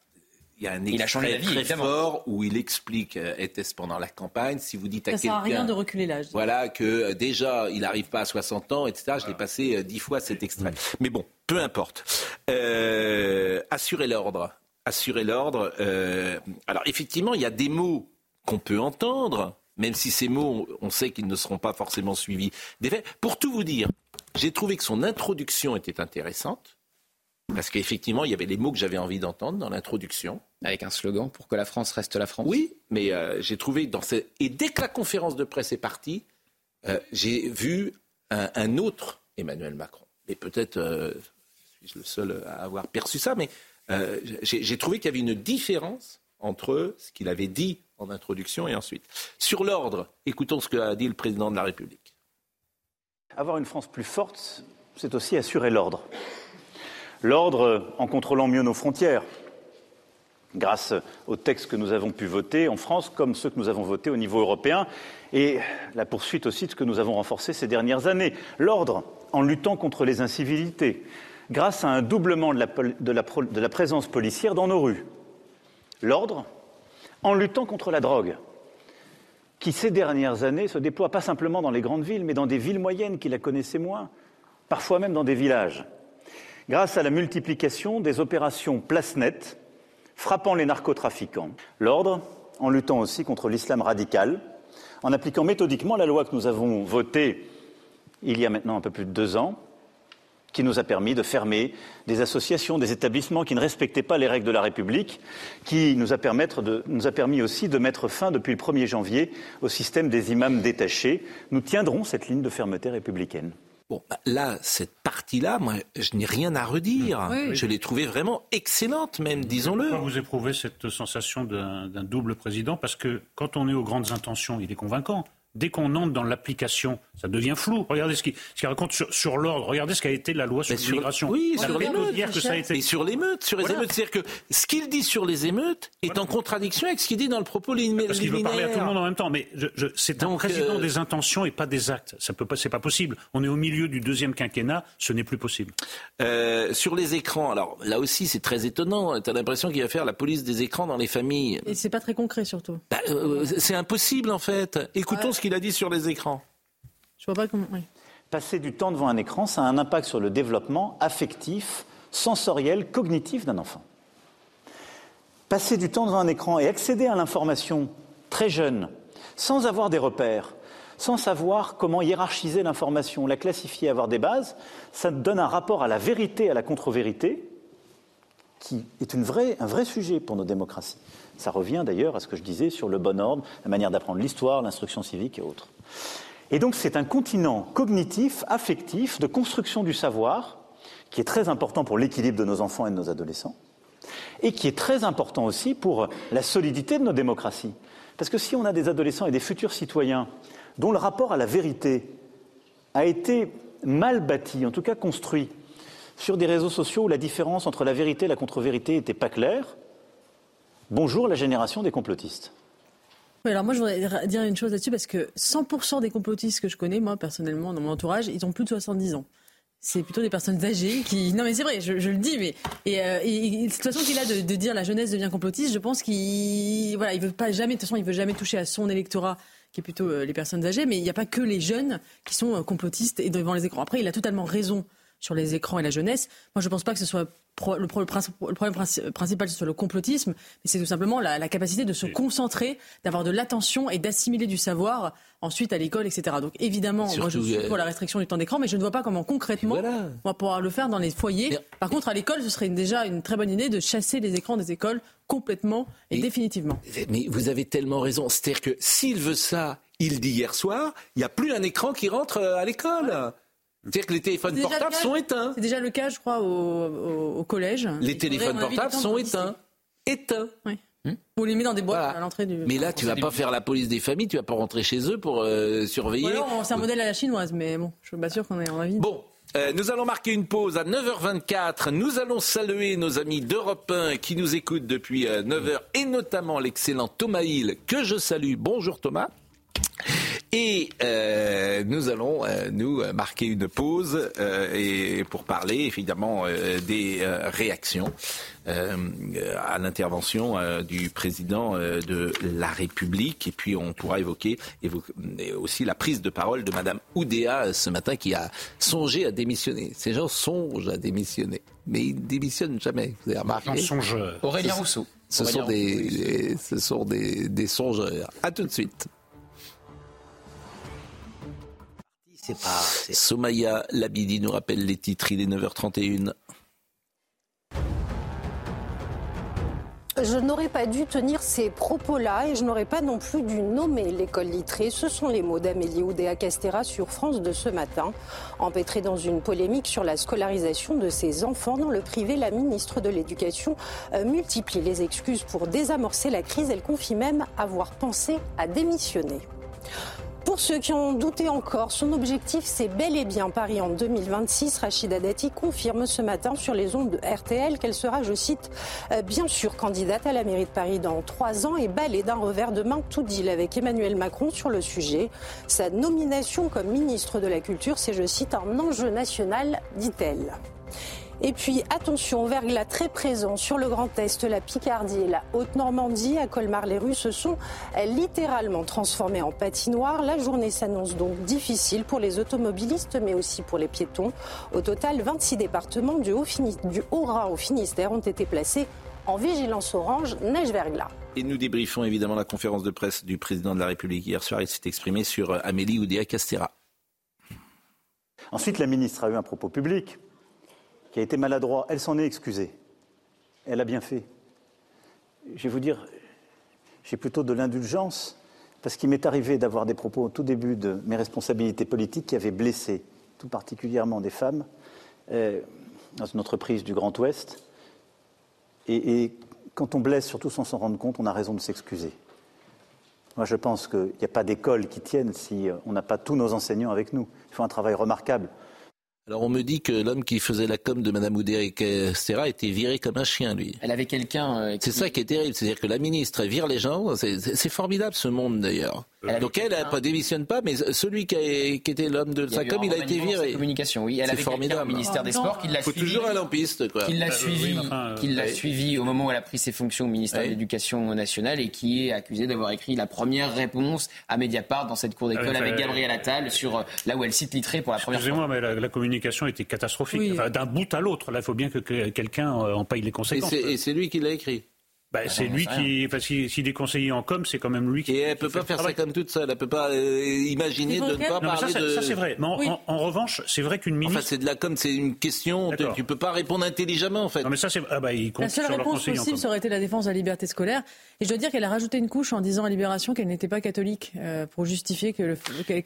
Speaker 1: Il y a un
Speaker 7: Il a changé
Speaker 1: extrait
Speaker 7: d'avis,
Speaker 1: très
Speaker 7: évidemment.
Speaker 1: fort où il explique, euh, était-ce pendant la campagne, si vous dites à
Speaker 14: Ça sert à
Speaker 1: quelqu'un...
Speaker 14: rien de reculer l'âge.
Speaker 1: Voilà, que euh, déjà, il n'arrive pas à 60 ans, etc. Je l'ai passé dix fois cet extrait. Mais bon, peu importe. Euh, assurer l'ordre. Assurer l'ordre. euh, alors, effectivement, il y a des mots qu'on peut entendre, même si ces mots, on sait qu'ils ne seront pas forcément suivis des faits. Pour tout vous dire, j'ai trouvé que son introduction était intéressante. Parce qu'effectivement, il y avait les mots que j'avais envie d'entendre dans l'introduction.
Speaker 7: Avec un slogan pour que la France reste la France.
Speaker 1: Oui, mais euh, j'ai trouvé dans. Et dès que la conférence de presse est partie, euh, j'ai vu un, un autre Emmanuel Macron. Et peut-être euh, suis-je le seul à avoir perçu ça, mais j'ai trouvé qu'il y avait une différence entre ce qu'il avait dit en introduction et ensuite. Sur l'ordre, écoutons ce qu'a dit le président de la République.
Speaker 12: Avoir une France plus forte, c'est aussi assurer l'ordre. L'ordre en contrôlant mieux nos frontières, grâce aux textes que nous avons pu voter en France, comme ceux que nous avons votés au niveau européen, et la poursuite aussi de ce que nous avons renforcé ces dernières années. L'ordre en luttant contre les incivilités, grâce à un doublement de la présence policière dans nos rues. L'ordre en luttant contre la drogue qui ces dernières années se déploie pas simplement dans les grandes villes, mais dans des villes moyennes qui la connaissaient moins, parfois même dans des villages. Grâce à la multiplication des opérations place nette frappant les narcotrafiquants. L'ordre, en luttant aussi contre l'islam radical, en appliquant méthodiquement la loi que nous avons votée il y a maintenant un peu plus de deux ans, qui nous a permis de fermer des associations, des établissements qui ne respectaient pas les règles de la République, qui nous a, permettre de- nous a permis aussi de mettre fin depuis le 1er janvier au système des imams détachés. Nous tiendrons cette ligne de fermeté républicaine.
Speaker 1: Bon, bah, là, cette partie-là, moi, je n'ai rien à redire.
Speaker 8: Oui.
Speaker 1: Je l'ai trouvée vraiment excellente, même, disons-le.
Speaker 8: Pourquoi vous éprouvez cette sensation d'un d'un double président? Parce que quand on est aux grandes intentions, il est convaincant. Dès qu'on entre dans l'application, ça devient flou. Regardez ce qu'il ce raconte sur, sur l'ordre. Regardez ce qu'a été la loi sur l'immigration.
Speaker 1: Oui,
Speaker 8: On
Speaker 1: sur
Speaker 8: que ça a été.
Speaker 1: Et sur l'émeute, sur les
Speaker 8: Voilà.
Speaker 1: émeutes. C'est-à-dire que ce qu'il dit sur les émeutes est en contradiction avec ce qu'il dit dans le propos lim-
Speaker 8: Parce qu'il veut parler à tout le
Speaker 1: liminaire.
Speaker 8: monde en même temps. Mais je- je- c'est un président
Speaker 1: euh,
Speaker 8: des intentions et pas des actes. Ça peut pas, c'est pas possible. On est au milieu du deuxième quinquennat. Ce n'est plus possible.
Speaker 1: Euh, sur les écrans, alors là aussi c'est très étonnant. Tu as l'impression qu'il va faire la police des écrans dans les familles.
Speaker 14: Et c'est pas très concret surtout.
Speaker 1: Bah, euh, c'est impossible en fait. Écoutons ce qu'il a dit sur les écrans.
Speaker 12: Passer du temps devant un écran, ça a un impact sur le développement affectif, sensoriel, cognitif d'un enfant. Passer du temps devant un écran et accéder à l'information très jeune, sans avoir des repères, sans savoir comment hiérarchiser l'information, la classifier, avoir des bases, ça donne un rapport à la vérité, à la contre-vérité, qui est un vrai sujet pour nos démocraties. Ça revient d'ailleurs à ce que je disais sur le bon ordre, la manière d'apprendre l'histoire, l'instruction civique et autres. Et donc c'est un continent cognitif, affectif, de construction du savoir, qui est très important pour l'équilibre de nos enfants et de nos adolescents, et qui est très important aussi pour la solidité de nos démocraties. Parce que si on a des adolescents et des futurs citoyens dont le rapport à la vérité a été mal bâti, en tout cas construit, sur des réseaux sociaux où la différence entre la vérité et la contre-vérité n'était pas claire. Bonjour la génération des complotistes.
Speaker 14: Alors moi je voudrais dire une chose là-dessus parce que 100% des complotistes que je connais, moi personnellement, dans mon entourage, ils ont plus de 70 ans. C'est plutôt des personnes âgées qui. Non, mais c'est vrai, je, le dis, mais. Et, euh, façon qu'il a de, de, dire la jeunesse devient complotiste, je pense qu'il. Voilà, il veut pas jamais. De toute façon, il veut jamais toucher à son électorat qui est plutôt euh, les personnes âgées, mais il n'y a pas que les jeunes qui sont euh, complotistes et devant les écrans. Après, il a totalement raison sur les écrans et la jeunesse. Moi, je ne pense pas que ce soit le, problème principal, ce soit le complotisme, mais c'est tout simplement la, capacité de se concentrer, d'avoir de l'attention et d'assimiler du savoir ensuite à l'école, etc. Donc évidemment, moi je suis pour la restriction du temps d'écran, mais je ne vois pas comment concrètement on va pouvoir le faire dans les foyers. Par contre, à l'école, ce serait déjà une très bonne idée de chasser les écrans des écoles complètement et définitivement.
Speaker 1: Mais vous avez tellement raison. C'est-à-dire que s'il veut ça, il dit hier soir, il n'y a plus un écran qui rentre euh, à l'école. C'est-à-dire que les téléphones portables sont éteints.
Speaker 14: C'est déjà le cas, je crois, au, collège.
Speaker 1: Les téléphones portables sont éteints. Éteints.
Speaker 14: Oui. Hmm les met dans des boîtes à l'entrée du.
Speaker 1: Mais là, tu vas pas faire la police des familles, tu vas pas rentrer chez eux pour euh, surveiller.
Speaker 14: c'est un modèle à la chinoise, mais bon, je suis pas sûr qu'on ait envie.
Speaker 1: Bon. Euh, nous allons marquer une pause à 9h24. Nous allons saluer nos amis d'Europe 1 qui nous écoutent depuis 9h euh, et notamment l'excellent Thomas Hill que je salue. Bonjour Thomas. Et euh, nous allons euh, nous marquer une pause euh, et pour parler évidemment des réactions à l'intervention du président de la République. Et puis on pourra évoquer aussi la prise de parole de Madame Oudéa ce matin qui a songé à démissionner. Ces gens songent à démissionner, mais ils ne démissionnent jamais. Vous avez remarqué
Speaker 7: Aurélien Rousseau.
Speaker 1: Ce sont, des, ce sont des, des songeurs. À tout de suite. Somaya Labidi nous rappelle les titres, il est 9h31.
Speaker 16: Je n'aurais pas dû tenir ces propos-là et je n'aurais pas non plus dû nommer l'école littrée. Ce sont les mots d'Amélie Oudéa Castera sur France de ce matin. Empêtrée dans une polémique sur la scolarisation de ses enfants dans le privé, la ministre de l'Éducation euh, multiplie les excuses pour désamorcer la crise. Elle confie même avoir pensé à démissionner. Pour ceux qui ont douté encore, son objectif, c'est bel et bien Paris en 2026. Rachida Dati confirme ce matin sur les ondes de RTL qu'elle sera, je cite, euh, bien sûr candidate à la mairie de Paris dans trois ans et balayée d'un revers de main tout deal avec Emmanuel Macron sur le sujet. Sa nomination comme ministre de la Culture, c'est, je cite, un enjeu national, dit-elle. Et puis attention, verglas très présent sur le Grand Est, la Picardie et la Haute-Normandie. À Colmar, les rues se sont littéralement transformées en patinoire. La journée s'annonce donc difficile pour les automobilistes, mais aussi pour les piétons. Au total, 26 départements du Haut-Rhin au Finistère ont été placés en vigilance orange neige-verglas.
Speaker 1: Et nous débriefons évidemment la conférence de presse du président de la République hier soir. Il s'est exprimé sur Amélie Oudéa-Castera.
Speaker 12: Ensuite, la ministre a eu un propos public qui a été maladroit, elle s'en est excusée. Elle a bien fait. Je vais vous dire, j'ai plutôt de l'indulgence, parce qu'il m'est arrivé d'avoir des propos au tout début de mes responsabilités politiques qui avaient blessé tout particulièrement des femmes euh, dans une entreprise du Grand Ouest. Et, et quand on blesse, surtout sans s'en rendre compte, on a raison de s'excuser. Moi, je pense qu'il n'y a pas d'école qui tienne si on n'a pas tous nos enseignants avec nous. Ils font un travail remarquable.
Speaker 1: Alors on me dit que l'homme qui faisait la com de Madame Oudéa Castera était viré comme un chien, lui.
Speaker 7: Elle avait quelqu'un. Euh,
Speaker 1: c'est ça qui est terrible, c'est-à-dire que la ministre vire les gens. C'est formidable ce monde d'ailleurs. Donc elle, elle ne démissionne pas, mais celui qui, qui était l'homme de sa com, il a été viré.
Speaker 7: Communication, oui. Elle avait formidable. Au ministère des Sports, qui l'a
Speaker 1: suivi. toujours un lampiste, quoi.
Speaker 7: Qui l'a suivi, qui l'a suivi au moment où elle a pris ses fonctions au ministère de l'Éducation nationale et qui est accusé d'avoir écrit la première réponse à Mediapart dans cette cour d'école avec Gabriel Attal sur euh, là où elle cite Littré pour la première fois.
Speaker 8: Excusez-moi, mais la, communication était catastrophique. D'un bout à l'autre, là, il faut bien que, quelqu'un euh, en paye les conséquences.
Speaker 1: Et c'est lui qui l'a écrit.
Speaker 8: Bah, c'est lui qui, enfin, s'il est conseiller en com, c'est quand même lui qui.
Speaker 1: Et elle peut pas faire ça comme toute seule. Elle peut pas euh, imaginer de ne pas parler
Speaker 8: ça,
Speaker 1: de.
Speaker 8: Ça c'est vrai. Mais en, revanche, c'est vrai qu'une ministre.
Speaker 1: Enfin, c'est de la com, c'est une question. Tu peux pas répondre intelligemment en fait.
Speaker 8: Non mais ça c'est. Ah bah, il compte
Speaker 14: la seule réponse possible, ça aurait été la défense de la liberté scolaire. Et je dois dire qu'elle a rajouté une couche en disant à Libération qu'elle n'était pas catholique euh, pour justifier qu'elle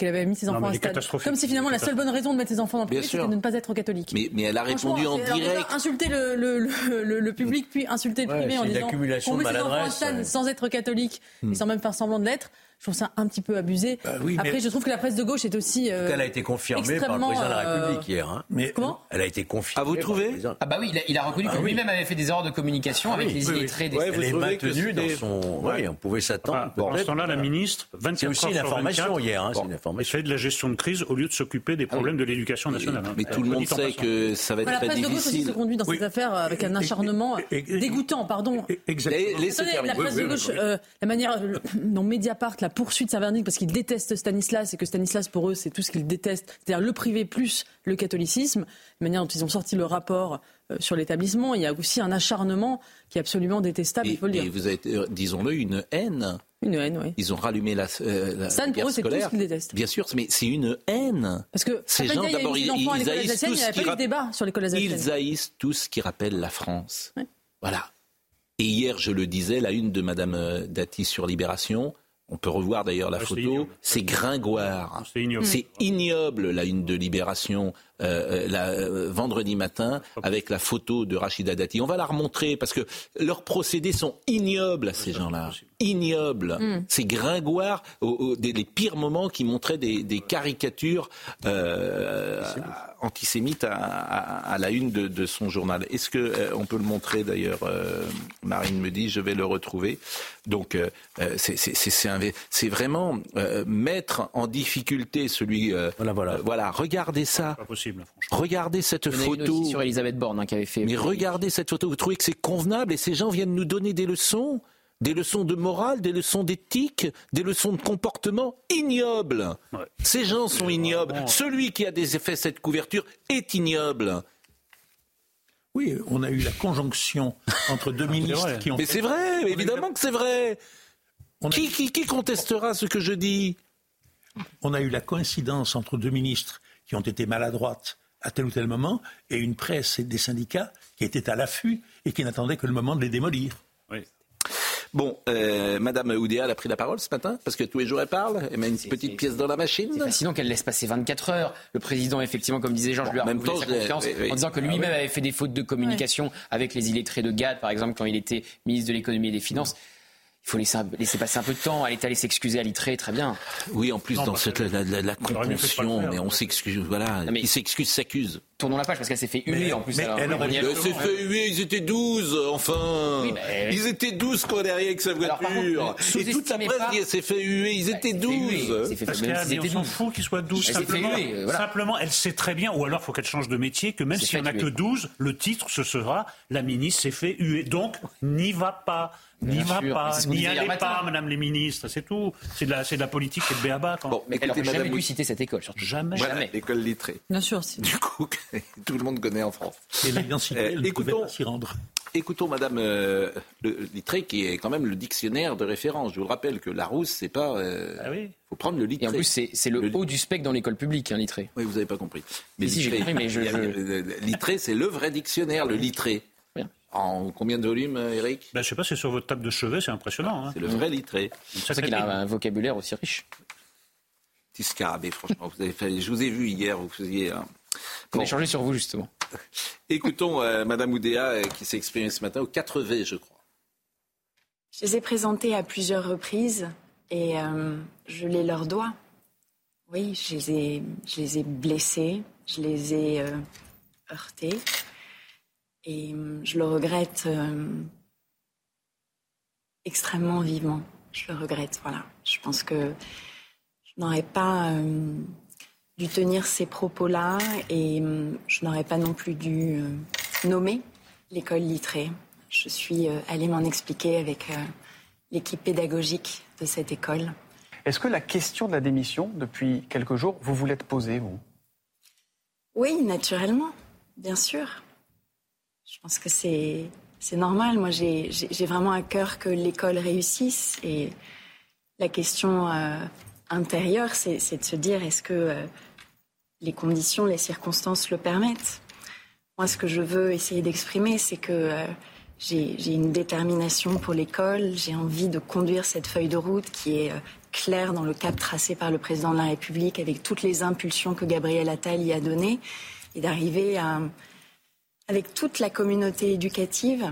Speaker 14: avait mis ses enfants à stade. Comme si finalement la seule bonne raison de mettre ses enfants dans le privé, c'était de ne pas être catholique.
Speaker 1: Mais, mais elle a répondu en direct.
Speaker 14: Insulter le, public puis insulter le privé en disant
Speaker 13: qu'on met ses enfants
Speaker 14: sans être catholique et hmm. sans même faire semblant de l'être. Je trouve ça un petit peu abusé.
Speaker 13: Bah oui, mais-
Speaker 14: Après, je trouve que la presse de gauche est aussi. euh,
Speaker 13: Elle a été confirmée par le président de la
Speaker 14: euh,
Speaker 13: République hier. hein.
Speaker 8: Mais
Speaker 14: Comment
Speaker 13: Elle a été confirmée.
Speaker 1: Ah, vous trouvez.
Speaker 7: Ah bah oui, il a, il a reconnu
Speaker 13: Ah
Speaker 7: que
Speaker 13: oui.
Speaker 7: lui-même avait fait des erreurs de communication
Speaker 13: Ah
Speaker 7: avec
Speaker 13: oui,
Speaker 7: les
Speaker 13: oui, oui.
Speaker 7: illettrés des
Speaker 1: Ouais, vous
Speaker 13: Elle est maintenue dans son. Oui, on pouvait s'attendre.
Speaker 8: Pendant ce temps-là, la ministre, 24
Speaker 13: C'est aussi une information
Speaker 8: 24,
Speaker 13: hier. hein, c'est
Speaker 8: bon,
Speaker 13: une
Speaker 8: elle fait de la gestion de crise au lieu de s'occuper des problèmes de l'éducation nationale. hein.
Speaker 1: Mais tout le monde sait que ça va être
Speaker 14: La
Speaker 1: très
Speaker 14: presse de gauche aussi se
Speaker 1: difficile.
Speaker 14: conduit dans cette affaire avec un acharnement dégoûtant, pardon.
Speaker 8: Exactement.
Speaker 14: La presse de gauche, euh, la manière [CLEARS THROAT] dont Mediapart la poursuit de Savernik parce qu'il déteste Stanislas et que Stanislas pour eux c'est tout ce qu'ils détestent, c'est-à-dire le privé plus le catholicisme, la manière dont ils ont sorti le rapport euh, sur l'établissement, il y a aussi un acharnement qui est absolument détestable,
Speaker 1: Et,
Speaker 14: il faut le
Speaker 1: et
Speaker 14: dire.
Speaker 1: vous avez, euh, disons-le, une haine.
Speaker 14: Une haine, oui.
Speaker 1: Ils ont rallumé la, euh, la
Speaker 14: Ça, pour eux, c'est tout ce qu'ils détestent.
Speaker 1: Bien sûr, mais c'est une haine.
Speaker 14: Parce que
Speaker 1: Ces gens, d'abord, ils, ils
Speaker 14: l'école
Speaker 1: haïssent tout
Speaker 14: il n'y
Speaker 1: ce qui
Speaker 14: pas eu de
Speaker 1: rap-
Speaker 14: débat sur l'école alsacienne.
Speaker 1: Ils haïssent tout ce qui rappelle la France.
Speaker 14: Ouais.
Speaker 1: Voilà. Et hier, je le disais, la une de Madame euh, Dati sur Libération, on peut revoir d'ailleurs la
Speaker 8: Ouais, c'est
Speaker 1: photo, c'est gringoire.
Speaker 8: C'est ignoble.
Speaker 1: C'est ignoble la une de Libération euh, euh, la, euh, vendredi matin avec la photo de Rachida Dati. On va la remontrer parce que leurs procédés sont ignobles à ces gens-là. Ignobles.
Speaker 14: Mm.
Speaker 1: C'est gringoire au, au- des, les pires moments qui montraient des, des caricatures euh, antisémites à, à- à la une de, de son journal. Est-ce que euh, on peut le montrer d'ailleurs euh, Marine me dit, je vais le retrouver. Donc euh, euh, c'est- c'est c'est- c'est un- c'est vraiment euh, mettre en difficulté celui. euh,
Speaker 13: Voilà, voilà.
Speaker 1: euh, voilà, regardez ça.
Speaker 8: Possible, franchement.
Speaker 1: Regardez cette
Speaker 7: Il y en a une
Speaker 1: photo.
Speaker 7: aussi sur Elisabeth Borne hein, qui avait fait.
Speaker 1: Mais regardez cette photo. Vous trouvez que c'est convenable et ces gens viennent nous donner des leçons des leçons de morale, des leçons d'éthique, des leçons de comportement ignobles.
Speaker 8: Ouais.
Speaker 1: Ces gens sont ignobles.
Speaker 8: vraiment-
Speaker 1: Celui qui a des effets cette couverture est ignoble.
Speaker 11: Oui, on a eu la conjonction entre deux [LAUGHS] ministres
Speaker 8: vrai.
Speaker 11: qui ont
Speaker 1: Mais
Speaker 11: fait-
Speaker 1: c'est vrai, évidemment que c'est vrai.
Speaker 11: A-
Speaker 1: Qui, qui, qui contestera ce que je dis?
Speaker 11: On a eu la coïncidence entre deux ministres qui ont été maladroites à tel ou tel moment et une presse et des syndicats qui étaient à l'affût et qui n'attendaient que le moment de les démolir.
Speaker 8: Oui.
Speaker 1: Bon, euh, Madame Oudéa a pris la parole ce matin parce que tous les jours elle parle. Elle met une petite pièce dans la machine.
Speaker 7: Fascinant qu'elle laisse passer 24 heures. Le président, effectivement, comme disait Georges,
Speaker 1: Bon,
Speaker 7: lui a
Speaker 1: même temps,
Speaker 7: sa confiance
Speaker 1: oui, oui.
Speaker 7: en disant que lui-même
Speaker 1: Ah oui.
Speaker 7: avait fait des fautes de communication avec les illettrés de GAD, par exemple, quand il était ministre de l'économie et des finances. Il faut laisser, passer un peu de temps. Elle est allée s'excuser à l'Itré, très bien.
Speaker 1: Oui, en plus
Speaker 8: Non,
Speaker 1: dans cette la, la- contention, mais on s'excuse. Voilà,
Speaker 7: mais-
Speaker 1: qui s'excuse s'accuse.
Speaker 7: Tournons la page parce qu'elle s'est fait huer en plus.
Speaker 11: mais
Speaker 7: alors,
Speaker 11: elle aurait
Speaker 7: on y est
Speaker 11: dû-
Speaker 1: Mais
Speaker 7: absolument.
Speaker 1: c'est fait huer, ils étaient 12, enfin.
Speaker 7: Oui, mais-
Speaker 1: Ils étaient 12 quand derrière avec sa voiture.
Speaker 7: contre,
Speaker 1: Et toute la presse
Speaker 7: pas-
Speaker 1: dit, elle s'est fait huer, ils
Speaker 7: Bah,
Speaker 1: étaient
Speaker 7: elle s'est fait huer,
Speaker 1: 12.
Speaker 7: c'est fait-
Speaker 8: Parce qu'elle on s'en
Speaker 7: 12.
Speaker 8: fout qu'il soit 12.
Speaker 7: Elle s'est
Speaker 8: Simplement,
Speaker 7: huer, voilà.
Speaker 8: simplement, elle sait très bien, ou alors il faut qu'elle change de métier, que même s'il n'y en a que
Speaker 7: huer.
Speaker 8: 12, le titre, ce sera La ministre s'est fait huer. Donc, n'y va pas. N'y va
Speaker 7: sûr.
Speaker 8: pas, n'y allez
Speaker 7: matin.
Speaker 8: pas, Madame les ministres, c'est tout. C'est de la, c'est de la politique et de béaba. Quand...
Speaker 1: Bon,
Speaker 7: Mais elle
Speaker 1: écoutez,
Speaker 7: aurait jamais dû citer cette école, surtout.
Speaker 8: Jamais.
Speaker 1: Voilà,
Speaker 7: Jamais.
Speaker 1: l'école littrée.
Speaker 14: Bien sûr. si.
Speaker 1: Du coup, [LAUGHS] tout le monde connaît en France.
Speaker 11: Et l'identité,
Speaker 1: Euh,
Speaker 11: elle ne pouvait
Speaker 1: écoutons-
Speaker 11: s'y rendre.
Speaker 1: Écoutons Madame euh, le- Littré, qui est quand même le dictionnaire de référence. Je vous le rappelle que Larousse, c'est pas. euh,
Speaker 8: Ah oui.
Speaker 1: faut prendre le Littré.
Speaker 7: Et en plus, c'est c'est le,
Speaker 1: Le-
Speaker 7: haut du spectre dans l'école publique, hein, l'Itré.
Speaker 1: Oui, vous n'avez pas compris. Mais
Speaker 7: Si, si, j'ai
Speaker 1: Littré-
Speaker 7: compris, mais je- [LAUGHS] je-
Speaker 1: Littré, c'est le vrai dictionnaire, le Littré. En combien de volumes, euh, Eric
Speaker 8: Ben, je sais pas, c'est sur votre table de chevet, c'est impressionnant. Hein.
Speaker 1: C'est le vrai Littré.
Speaker 8: Une
Speaker 7: C'est pour ça qu'il a un vocabulaire aussi riche.
Speaker 1: Petit scarabée, franchement. Vous avez fait- je vous ai vu hier, vous faisiez. un-
Speaker 7: On
Speaker 1: Bon.
Speaker 7: a échangé sur vous, justement. [LAUGHS]
Speaker 1: Écoutons euh, Madame Oudéa euh, qui s'est exprimée ce matin au 4V, je crois.
Speaker 10: Je les ai présentés à plusieurs reprises et euh, je les leur dois. Oui, je les ai, je les ai blessés, je les ai euh, heurtés et euh, je le regrette euh, extrêmement vivement. Je le regrette, voilà. Je pense que je n'aurais pas euh, dû tenir ces propos-là et euh, je n'aurais pas non plus dû euh, nommer l'école littrée. Je suis euh, allée m'en expliquer avec l'équipe pédagogique de cette école.
Speaker 17: Est-ce que la question de la démission, depuis quelques jours, vous vous l'êtes posée, vous?
Speaker 10: Oui, naturellement, bien sûr. Je pense que c'est normal. Moi, j'ai vraiment à cœur que l'école réussisse et la question euh, intérieure, c'est de se dire est-ce que euh, les conditions, les circonstances le permettent? Moi, ce que je veux essayer d'exprimer, c'est que euh, j'ai une détermination pour l'école, j'ai envie de conduire cette feuille de route qui est claire dans le cap tracé par le président de la République, avec toutes les impulsions que Gabriel Attal y a données, et d'arriver à, avec toute la communauté éducative,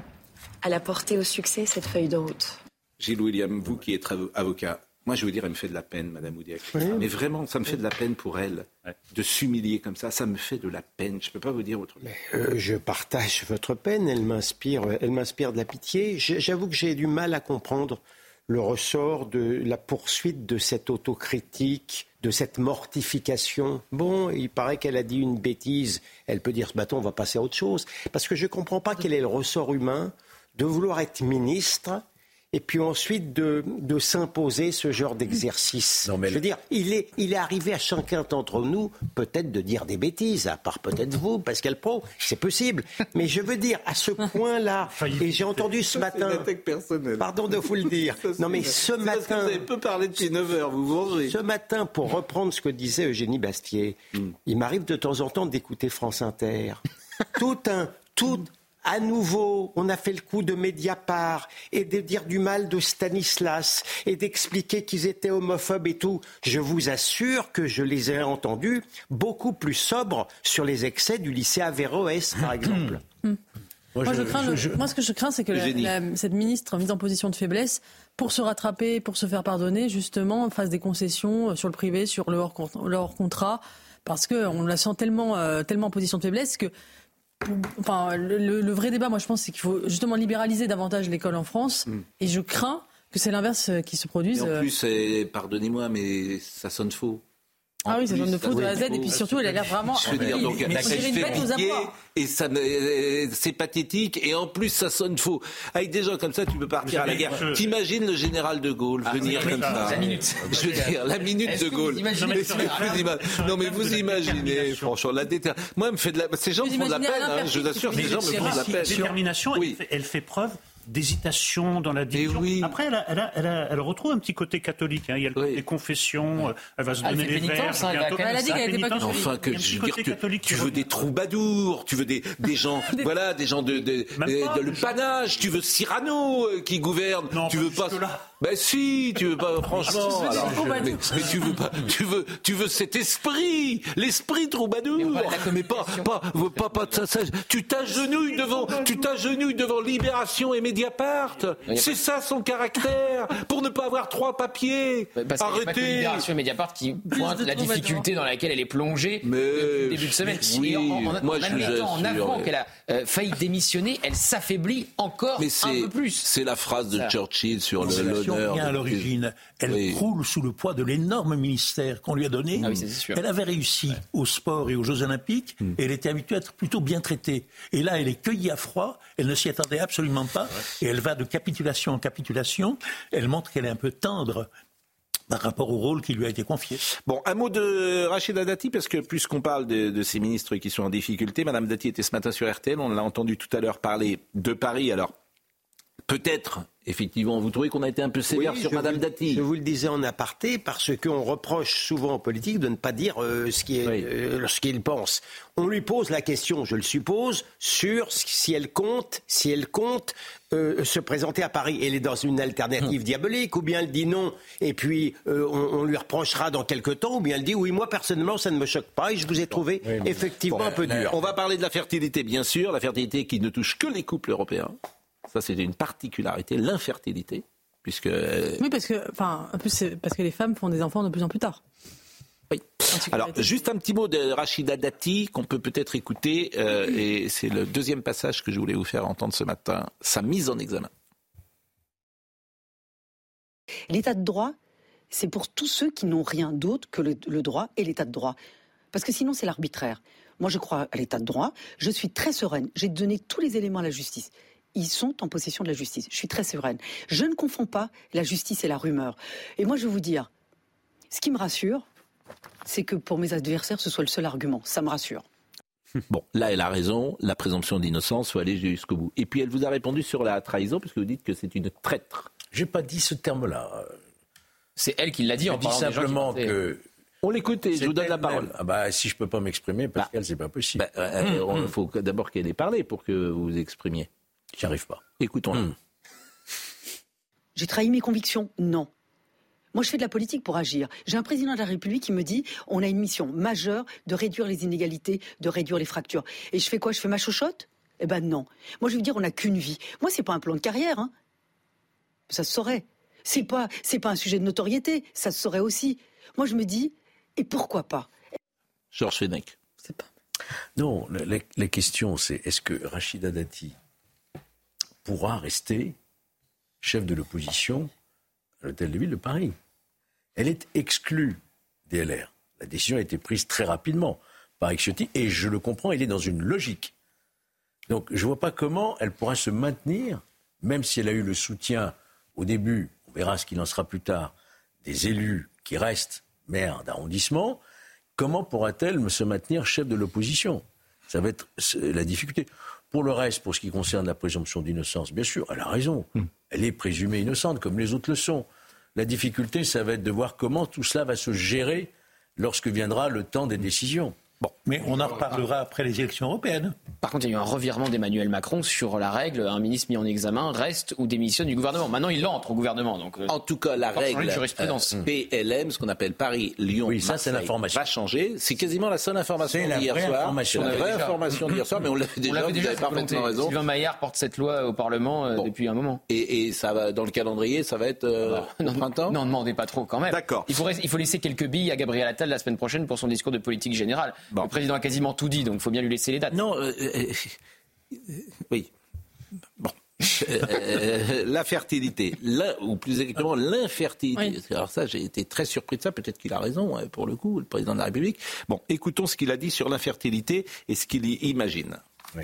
Speaker 10: à la porter au succès, cette feuille de route.
Speaker 1: Gilles William, vous qui êtes avo- avocat, Moi, je veux dire, elle me fait de la peine, Madame Oudiak. Mais vraiment, ça me fait de la peine pour elle de s'humilier comme ça. Ça me fait de la peine. Je ne peux pas vous dire autrement.
Speaker 15: Euh, je partage votre peine. Elle m'inspire, elle m'inspire de la pitié. J'avoue que j'ai du mal à comprendre le ressort de la poursuite de cette autocritique, de cette mortification. Bon, il paraît qu'elle a dit une bêtise. Elle peut dire bâton, on va passer à autre chose. Parce que je ne comprends pas quel est le ressort humain de vouloir être ministre et puis ensuite de, de s'imposer ce genre d'exercice. Je veux dire, il est, il est arrivé à chacun d'entre nous peut-être de dire des bêtises, à part peut-être vous, Pascal Pro, c'est possible. Mais je veux dire, à ce point-là, [LAUGHS] et j'ai entendu ce matin... Pardon de vous le [LAUGHS] dire. non mais ce matin...
Speaker 1: vous avez peu parlé depuis 9 heures, vous vengez.
Speaker 15: Ce matin, pour reprendre ce que disait Eugénie Bastier, hmm. il m'arrive de temps en temps d'écouter France Inter. [LAUGHS] tout un... Tout, à nouveau, on a fait le coup de Mediapart et de dire du mal de Stanislas et d'expliquer qu'ils étaient homophobes et tout. Je vous assure que je les ai entendus beaucoup plus sobres sur les excès du lycée Averroès, par exemple. [CLEARS THROAT]
Speaker 14: Moi, ce que je crains, c'est que cette ministre mise en position de faiblesse, pour se rattraper, pour se faire pardonner, justement, fasse des concessions sur le privé, sur le hors, contrat, parce qu'on la sent tellement, euh, tellement en position de faiblesse que Enfin, le, vrai débat, moi, je pense, c'est qu'il faut justement libéraliser davantage l'école en France. Mm. Et je crains que c'est l'inverse qui se produise.
Speaker 1: Et en plus, pardonnez-moi, mais ça sonne faux.
Speaker 14: Ah oui, ça sonne de faux de A à Z, et puis surtout, elle a l'air vraiment.
Speaker 1: Je veux dire, donc, la fait et ça, euh, c'est pathétique, et en plus, ça sonne faux. Avec des gens comme ça, tu peux partir à la guerre. T'imagines le général de Gaulle ah, venir comme ça
Speaker 7: La minute. [LAUGHS]
Speaker 1: Je veux dire, la minute de Gaulle. non, mais vous imaginez, franchement, la détermination. Moi, me fait de la... ces gens me font de la peine, hein, je vous assure, ces gens me font de la peine.
Speaker 8: Détermination, elle fait preuve d'hésitation dans la division. Après, elle, elle, elle, elle, retrouve un petit côté catholique. Hein. Il y a le côté confession, euh, elle va se donner les verres.
Speaker 14: Hein, elle a dit qu'elle n'était pas catholique.
Speaker 1: Enfin, que, je veux dire que tu veux des troubadours, tu veux des, des gens, [LAUGHS] voilà, des gens de, de, de, le panache, tu veux Cyrano euh, qui gouverne, tu veux pas. Ben si, tu veux pas, franchement. mais, tu veux pas, tu veux, tu veux cet esprit, l'esprit troubadour. Mais, pas, pas, pas, pas, ça, ça, tu t'agenouilles devant, tu t'agenouilles devant Libération et Mediapart. C'est ça son caractère, pour ne pas avoir trois papiers.
Speaker 7: Parce Arrêtez. Que Libération et Mediapart qui pointent la difficulté dans laquelle elle est plongée mais, depuis le début de semaine.
Speaker 1: Oui,
Speaker 7: en, en, moi, en, en avant qu'elle a euh, failli démissionner, elle s'affaiblit encore un peu plus.
Speaker 1: C'est la phrase de Churchill sur le
Speaker 11: bien à l'origine. Elle croule sous le poids de l'énorme ministère qu'on lui a donné.
Speaker 7: Ah
Speaker 11: elle avait réussi au sport et aux Jeux Olympiques hmm. et elle était habituée à être plutôt bien traitée. Et là, elle est cueillie à froid. Elle ne s'y attendait absolument pas. Et elle va de capitulation en capitulation. Elle montre qu'elle est un peu tendre par rapport au rôle qui lui a été confié.
Speaker 1: Bon, un mot de Rachida Dati, parce que puisqu'on parle de, de, ces ministres qui sont en difficulté, Madame Dati était ce matin sur RTL, on l'a entendu tout à l'heure parler de Paris. Alors, peut-être Effectivement, vous trouvez qu'on a été un peu sévère sur Madame Dati
Speaker 15: Je vous le disais en aparté parce qu'on reproche souvent aux politiques de ne pas dire euh, ce qu'ils euh, pensent. On lui pose la question, je le suppose, sur si elle compte, si elle compte euh, se présenter à Paris. Elle est dans une alternative hum. diabolique, ou bien elle dit non, et puis on, lui reprochera dans quelques temps, ou bien elle dit oui, moi personnellement ça ne me choque pas et je vous ai trouvé effectivement un peu dur.
Speaker 1: On va parler de la fertilité, bien sûr, la fertilité qui ne touche que les couples européens. Ça, c'est une particularité, l'infertilité. Puisque...
Speaker 14: Oui, parce que, enfin, plus, parce que les femmes font des enfants de plus en plus tard.
Speaker 1: Oui. Alors, juste un petit mot de Rachida Dati qu'on peut peut-être écouter, euh, et c'est le deuxième passage que je voulais vous faire entendre ce matin, sa mise en examen.
Speaker 9: L'état de droit, c'est pour tous ceux qui n'ont rien d'autre que le, le droit et l'état de droit. Parce que sinon, c'est l'arbitraire. Moi, je crois à l'état de droit. Je suis très sereine. J'ai donné tous les éléments à la justice ils sont en possession de la justice. Je suis très sereine. Je ne confonds pas la justice et la rumeur. Et moi, je vais vous dire, ce qui me rassure, c'est que pour mes adversaires, ce soit le seul argument. Ça me rassure. [LAUGHS]
Speaker 1: Bon, là, elle a raison. La présomption d'innocence faut aller jusqu'au bout. Et puis, elle vous a répondu sur la trahison, puisque vous dites que c'est une traître.
Speaker 13: J'ai pas dit ce terme-là.
Speaker 7: C'est elle qui l'a dit.
Speaker 13: en dit simplement que.
Speaker 1: On l'écoute et je vous donne la parole.
Speaker 13: Ah bah, si je peux pas m'exprimer, Pascal, bah, c'est pas possible.
Speaker 1: Bah, euh, il faut d'abord qu'elle ait parlé pour que vous vous exprimiez.
Speaker 13: J'y arrive pas.
Speaker 1: Écoutons-le. Hmm.
Speaker 9: J'ai trahi mes convictions Non. Moi, je fais de la politique pour agir. J'ai un président de la République qui me dit on a une mission majeure de réduire les inégalités, de réduire les fractures. Et je fais quoi? Je fais ma chochotte? Eh ben non. Moi, je veux dire, on n'a qu'une vie. Moi, c'est pas un plan de carrière. Hein. Ça se saurait. C'est pas, c'est pas un sujet de notoriété, ça se saurait aussi. Moi, je me dis, et pourquoi pas?
Speaker 1: Georges Fenech.
Speaker 13: Non, la, la question, c'est est-ce que Rachida Dati pourra rester chef de l'opposition à l'hôtel de ville de Paris Elle est exclue des LR. La décision a été prise très rapidement par Ciotti et je le comprends, il est dans une logique. Donc je ne vois pas comment elle pourra se maintenir, même si elle a eu le soutien au début, on verra ce qu'il en sera plus tard, des élus qui restent maires d'arrondissement, comment pourra-t-elle se maintenir chef de l'opposition? Ça va être la difficulté. Pour le reste, pour ce qui concerne la présomption d'innocence, bien sûr, elle a raison. Hmm. Elle est présumée innocente, comme les autres le sont. La difficulté, ça va être de voir comment tout cela va se gérer lorsque viendra le temps des décisions.
Speaker 11: Bon, mais on en reparlera après les élections européennes.
Speaker 7: Par contre, il y a eu un revirement d'Emmanuel Macron sur la règle un ministre mis en examen reste ou démissionne du gouvernement. Maintenant, il entre au gouvernement. Donc,
Speaker 1: euh, en tout cas, la règle euh, PLM, ce qu'on appelle Paris, Lyon, oui, ça, c'est l'information. va changer. C'est quasiment la seule information d'hier soir.
Speaker 13: Information.
Speaker 1: La vraie information d'hier soir, mais on l'avait déjà.
Speaker 7: vous avez parfaitement raison. Sylvain Maillard porte cette loi au Parlement euh, depuis un moment.
Speaker 1: Et, et, ça va dans le calendrier, ça va être euh, ah bah, au printemps?
Speaker 7: Non, demandez pas trop quand même.
Speaker 1: D'accord.
Speaker 7: Il faut, il faut laisser quelques billes à Gabriel Attal la semaine prochaine pour son discours de politique générale. Le président a quasiment tout dit, donc il faut bien lui laisser les dates.
Speaker 1: Non, euh, euh, euh, oui. Bon. la fertilité, ou plus exactement l'infertilité. Alors ça, j'ai été très surpris de ça. Peut-être qu'il a raison, hein, pour le coup, le président de la République. Bon, écoutons ce qu'il a dit sur l'infertilité et ce qu'il imagine. Oui.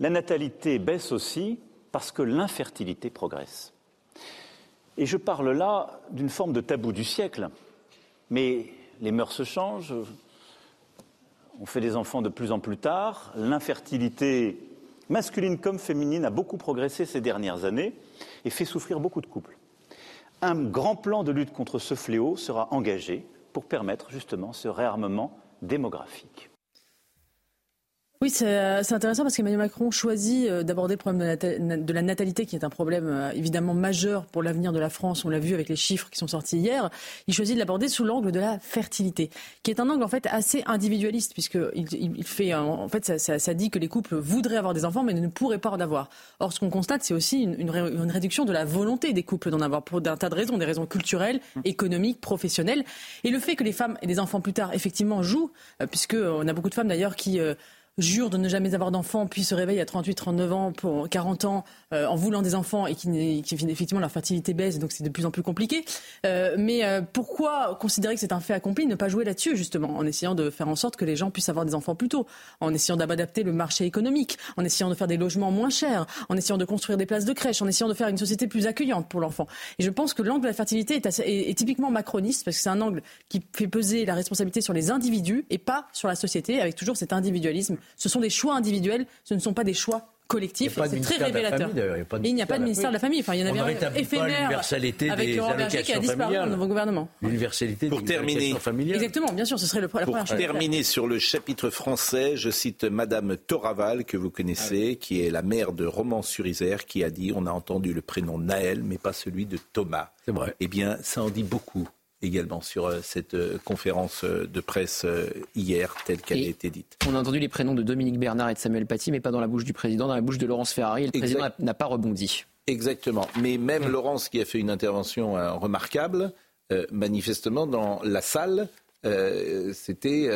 Speaker 12: La natalité baisse aussi parce que l'infertilité progresse. Et je parle là d'une forme de tabou du siècle. Mais les mœurs se changent, on fait des enfants de plus en plus tard. L'infertilité masculine comme féminine a beaucoup progressé ces dernières années et fait souffrir beaucoup de couples. Un grand plan de lutte contre ce fléau sera engagé pour permettre justement ce réarmement démographique.
Speaker 14: Oui, euh, c'est intéressant parce qu'Emmanuel Macron choisit euh, d'aborder le problème de la natalité, qui est un problème euh, évidemment majeur pour l'avenir de la France. On l'a vu avec les chiffres qui sont sortis hier. Il choisit de l'aborder sous l'angle de la fertilité, qui est un angle en fait assez individualiste, puisqu'il il fait en fait ça, dit que les couples voudraient avoir des enfants, mais ne pourraient pas en avoir. Or, ce qu'on constate, c'est aussi une, réduction de la volonté des couples d'en avoir pour d'un tas de raisons, des raisons culturelles, économiques, professionnelles, et le fait que les femmes et des enfants plus tard effectivement jouent, puisque on a beaucoup de femmes d'ailleurs qui jure de ne jamais avoir d'enfants, puis se réveille à 38, 39 ans, pour 40 ans, euh, en voulant des enfants et qui, qui, effectivement leur fertilité baisse, donc c'est de plus en plus compliqué. Euh, mais euh, pourquoi considérer que c'est un fait accompli, ne pas jouer là-dessus justement, en essayant de faire en sorte que les gens puissent avoir des enfants plus tôt, en essayant d'adapter le marché économique, en essayant de faire des logements moins chers, en essayant de construire des places de crèche, en essayant de faire une société plus accueillante pour l'enfant. Et je pense que l'angle de la fertilité est, est typiquement macroniste parce que c'est un angle qui fait peser la responsabilité sur les individus et pas sur la société, avec toujours cet individualisme ce sont des choix individuels, ce ne sont pas des choix collectifs. C'est très révélateur. il n'y a pas de ministère de la famille. Enfin, il y en avait un éphémère avec Laurent Berger qui a disparu dans le nouveau gouvernement.
Speaker 13: L'universalité
Speaker 1: Pour terminer,
Speaker 14: Exactement, bien sûr, ce serait le, la
Speaker 1: Pour terminer sur le chapitre français, je cite Madame Toraval, que vous connaissez, ah qui est la mère de Romans-sur-Isère, qui a dit on a entendu le prénom Naël, mais pas celui de Thomas.
Speaker 13: C'est vrai.
Speaker 1: Eh bien, ça en dit beaucoup également sur euh, cette euh, conférence euh, de presse hier, telle qu'elle a été dite.
Speaker 7: On a entendu les prénoms de Dominique Bernard et de Samuel Paty, mais pas dans la bouche du président, dans la bouche de Laurence Ferrari. Et le président n'a pas rebondi.
Speaker 1: Exactement. Mais même Laurence, qui a fait une intervention remarquable, manifestement, dans la salle, c'était.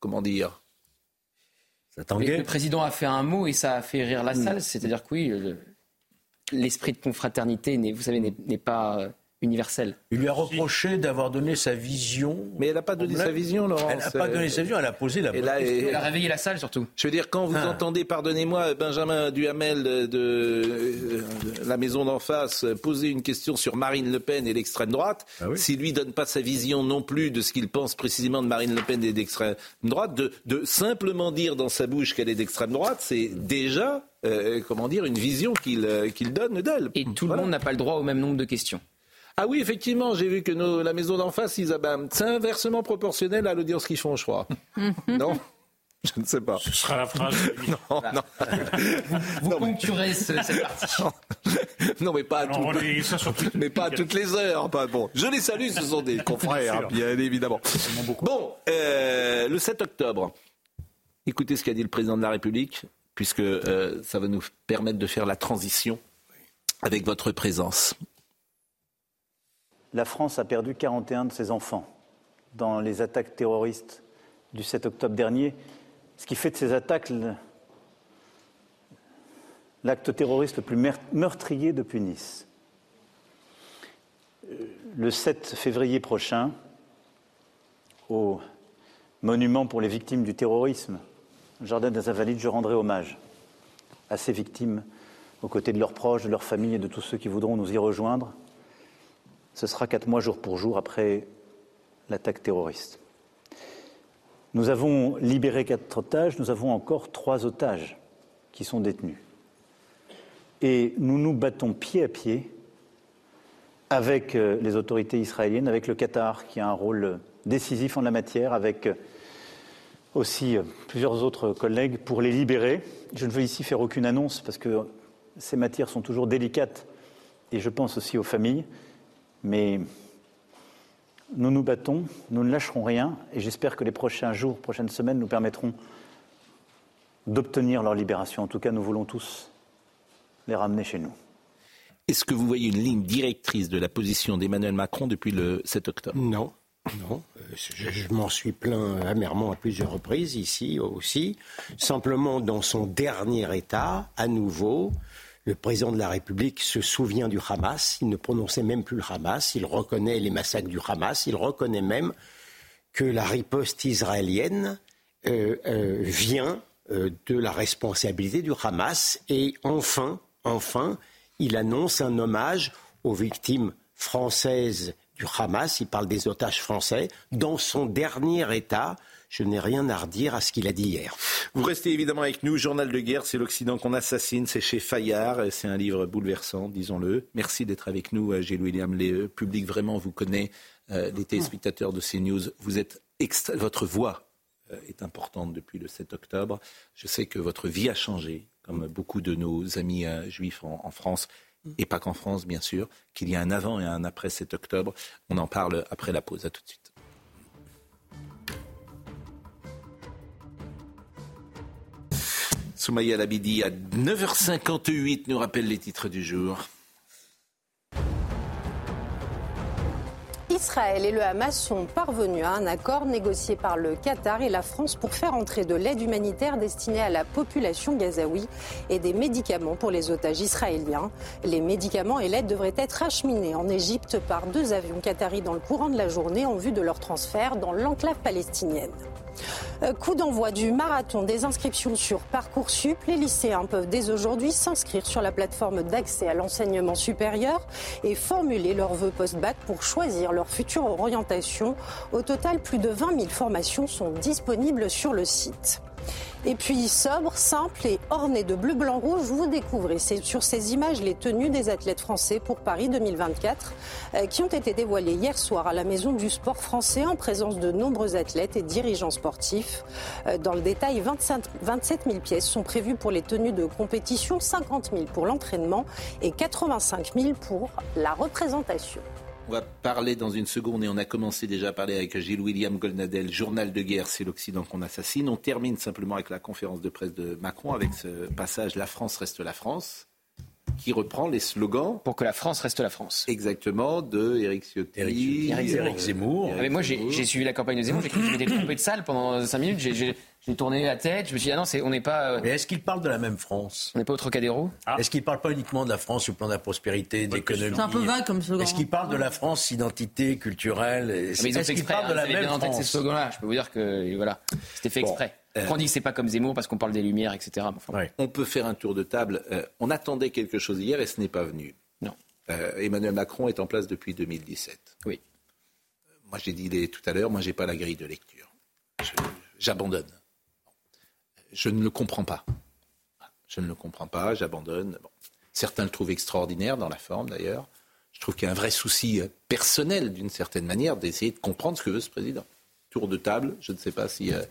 Speaker 1: comment dire?
Speaker 7: Le président a fait un mot et ça a fait rire la hmm. salle. C'est-à-dire que oui, l'esprit de confraternité, vous savez, n'est pas universelle.
Speaker 13: Il lui a reproché d'avoir donné sa vision.
Speaker 1: Mais elle n'a pas donné sa vision, Laurent.
Speaker 13: Elle n'a pas donné sa vision, elle a posé la
Speaker 7: elle, elle a réveillé la salle surtout.
Speaker 1: Je veux dire, quand vous ah. entendez, pardonnez-moi, Benjamin Duhamel de, de, la maison d'en face poser une question sur Marine Le Pen et l'extrême droite, ah s'il lui donne pas sa vision non plus de ce qu'il pense précisément de Marine Le Pen et d'extrême droite, de, de simplement dire dans sa bouche qu'elle est d'extrême droite, c'est déjà, euh, comment dire, une vision qu'il euh, qu'il donne d'elle.
Speaker 7: Et tout le monde n'a pas le droit au même nombre de questions.
Speaker 1: Ah oui, effectivement, j'ai vu que la maison d'en face, Isabelle, c'est inversement proportionnel à l'audience qu'ils font, je crois. non? Je ne sais pas.
Speaker 8: Ce sera la phrase. [LAUGHS]
Speaker 1: non, non. [LAUGHS]
Speaker 7: Vous, poncturez cette [LAUGHS] partie.
Speaker 1: Non, mais pas à, toutes, mais pas à toutes les heures. Pas, bon, je les salue, ce sont des confrères, bien évidemment. Bon, euh, le 7 octobre, écoutez ce qu'a dit le président de la République, puisque euh, ça va nous permettre de faire la transition avec votre présence.
Speaker 12: La France a perdu 41 de ses enfants dans les attaques terroristes du 7 octobre dernier, ce qui fait de ces attaques l'acte terroriste le plus meurtrier depuis Nice. Euh, le 7 février prochain, au monument pour les victimes du terrorisme, Jardin des Invalides, je rendrai hommage à ces victimes aux côtés de leurs proches, de leurs familles et de tous ceux qui voudront nous y rejoindre. Ce sera quatre mois jour pour jour après l'attaque terroriste. Nous avons libéré quatre otages, nous avons encore trois otages qui sont détenus. Et nous nous battons pied à pied avec euh, les autorités israéliennes, avec le Qatar qui a un rôle décisif en la matière, avec euh, aussi euh, plusieurs autres collègues pour les libérer. Je ne veux ici faire aucune annonce parce que ces matières sont toujours délicates et je pense aussi aux familles. Mais nous nous battons, nous ne lâcherons rien et j'espère que les prochains jours, prochaines semaines nous permettront d'obtenir leur libération. En tout cas, nous voulons tous les ramener chez nous.
Speaker 1: Est-ce que vous voyez une ligne directrice de la position d'Emmanuel Macron depuis le 7 octobre?
Speaker 15: Non. Non, euh, je, m'en suis plaint amèrement à plusieurs reprises, ici aussi. Simplement, dans son dernier état, à nouveau, le président de la République se souvient du Hamas. Il ne prononçait même plus le Hamas. Il reconnaît les massacres du Hamas. Il reconnaît même que la riposte israélienne euh, euh, vient de la responsabilité du Hamas. Et enfin, enfin, il annonce un hommage aux victimes françaises du Hamas, il parle des otages français. Dans son dernier état, je n'ai rien à redire à ce qu'il a dit hier.
Speaker 1: Vous restez évidemment avec nous. Journal de guerre, c'est l'Occident qu'on assassine. C'est chez Fayard. C'est un livre bouleversant, disons-le. Merci d'être avec nous, euh, Gilles William. Le public vraiment vous connaît. Euh, les téléspectateurs de CNews, vous êtes votre voix euh, est importante depuis le 7 octobre. Je sais que votre vie a changé, comme beaucoup de nos amis juifs en France et pas qu'en France, bien sûr, qu'il y a un avant et un après 7 octobre. On en parle après la pause. À tout de suite. Soumaya Labidi à 9h58 nous rappelle les titres du jour.
Speaker 16: Israël et le Hamas sont parvenus à un accord négocié par le Qatar et la France pour faire entrer de l'aide humanitaire destinée à la population gazaoui et des médicaments pour les otages israéliens. Les médicaments et l'aide devraient être acheminés en Égypte par deux avions qataris dans le courant de la journée en vue de leur transfert dans l'enclave palestinienne. Euh, coup d'envoi du marathon des inscriptions sur Parcoursup. Les lycéens peuvent dès aujourd'hui s'inscrire sur la plateforme d'accès à l'enseignement supérieur et formuler leurs vœux post-bac pour choisir leur future orientation. Au total, plus de 20 000 formations sont disponibles sur le site. Et puis sobre, simple et orné de bleu, blanc, rouge, vous découvrez sur ces images les tenues des athlètes français pour Paris 2024 euh, qui ont été dévoilées hier soir à la Maison du Sport français en présence de nombreux athlètes et dirigeants sportifs. Euh, dans le détail, 27 000 pièces sont prévues pour les tenues de compétition, 50 000 pour l'entraînement et 85 000 pour la représentation.
Speaker 1: On va parler dans une seconde et on a commencé déjà à parler avec Gilles William Goldnadel, journal de guerre, c'est l'Occident qu'on assassine. On termine simplement avec la conférence de presse de Macron avec ce passage La France reste la France qui reprend les slogans.
Speaker 7: Pour que la France reste la France.
Speaker 1: Exactement, de Éric Ciotti,
Speaker 7: Éric Zemmour. mais moi, j'ai suivi la campagne de Zemmour, j'ai cru que je m'étais trompé de salle pendant 5 minutes. J'ai j'ai tourné la tête, je me suis dit, ah non, on n'est pas.
Speaker 13: Euh, Mais est-ce qu'il parle de la même France?
Speaker 7: On n'est pas au Trocadéro?
Speaker 13: Ah. Est-ce qu'il parle pas uniquement de la France sur le plan de la prospérité, de l'économie
Speaker 14: C'est un peu vague comme slogan.
Speaker 13: Est-ce qu'il parle de la France identité culturelle
Speaker 7: Est-ce qu'il parle de hein, la même France? ces slogans-là. Je peux vous dire que voilà, c'était fait exprès. Euh, on dit que c'est pas comme Zemmour parce qu'on parle des Lumières, etc.
Speaker 1: On peut faire un tour de table. Euh, on attendait quelque chose hier et ce n'est pas venu.
Speaker 7: Non.
Speaker 1: Emmanuel Macron est en place depuis 2017.
Speaker 7: Oui.
Speaker 1: Moi, j'ai dit tout à l'heure, moi, j'ai pas la grille de lecture. J'abandonne je ne le comprends pas. Je ne le comprends pas, j'abandonne. Certains le trouvent extraordinaire dans la forme d'ailleurs. Je trouve qu'il y a un vrai souci euh, personnel d'une certaine manière d'essayer de comprendre ce que veut ce président. Tour de table, je ne sais pas si... Euh,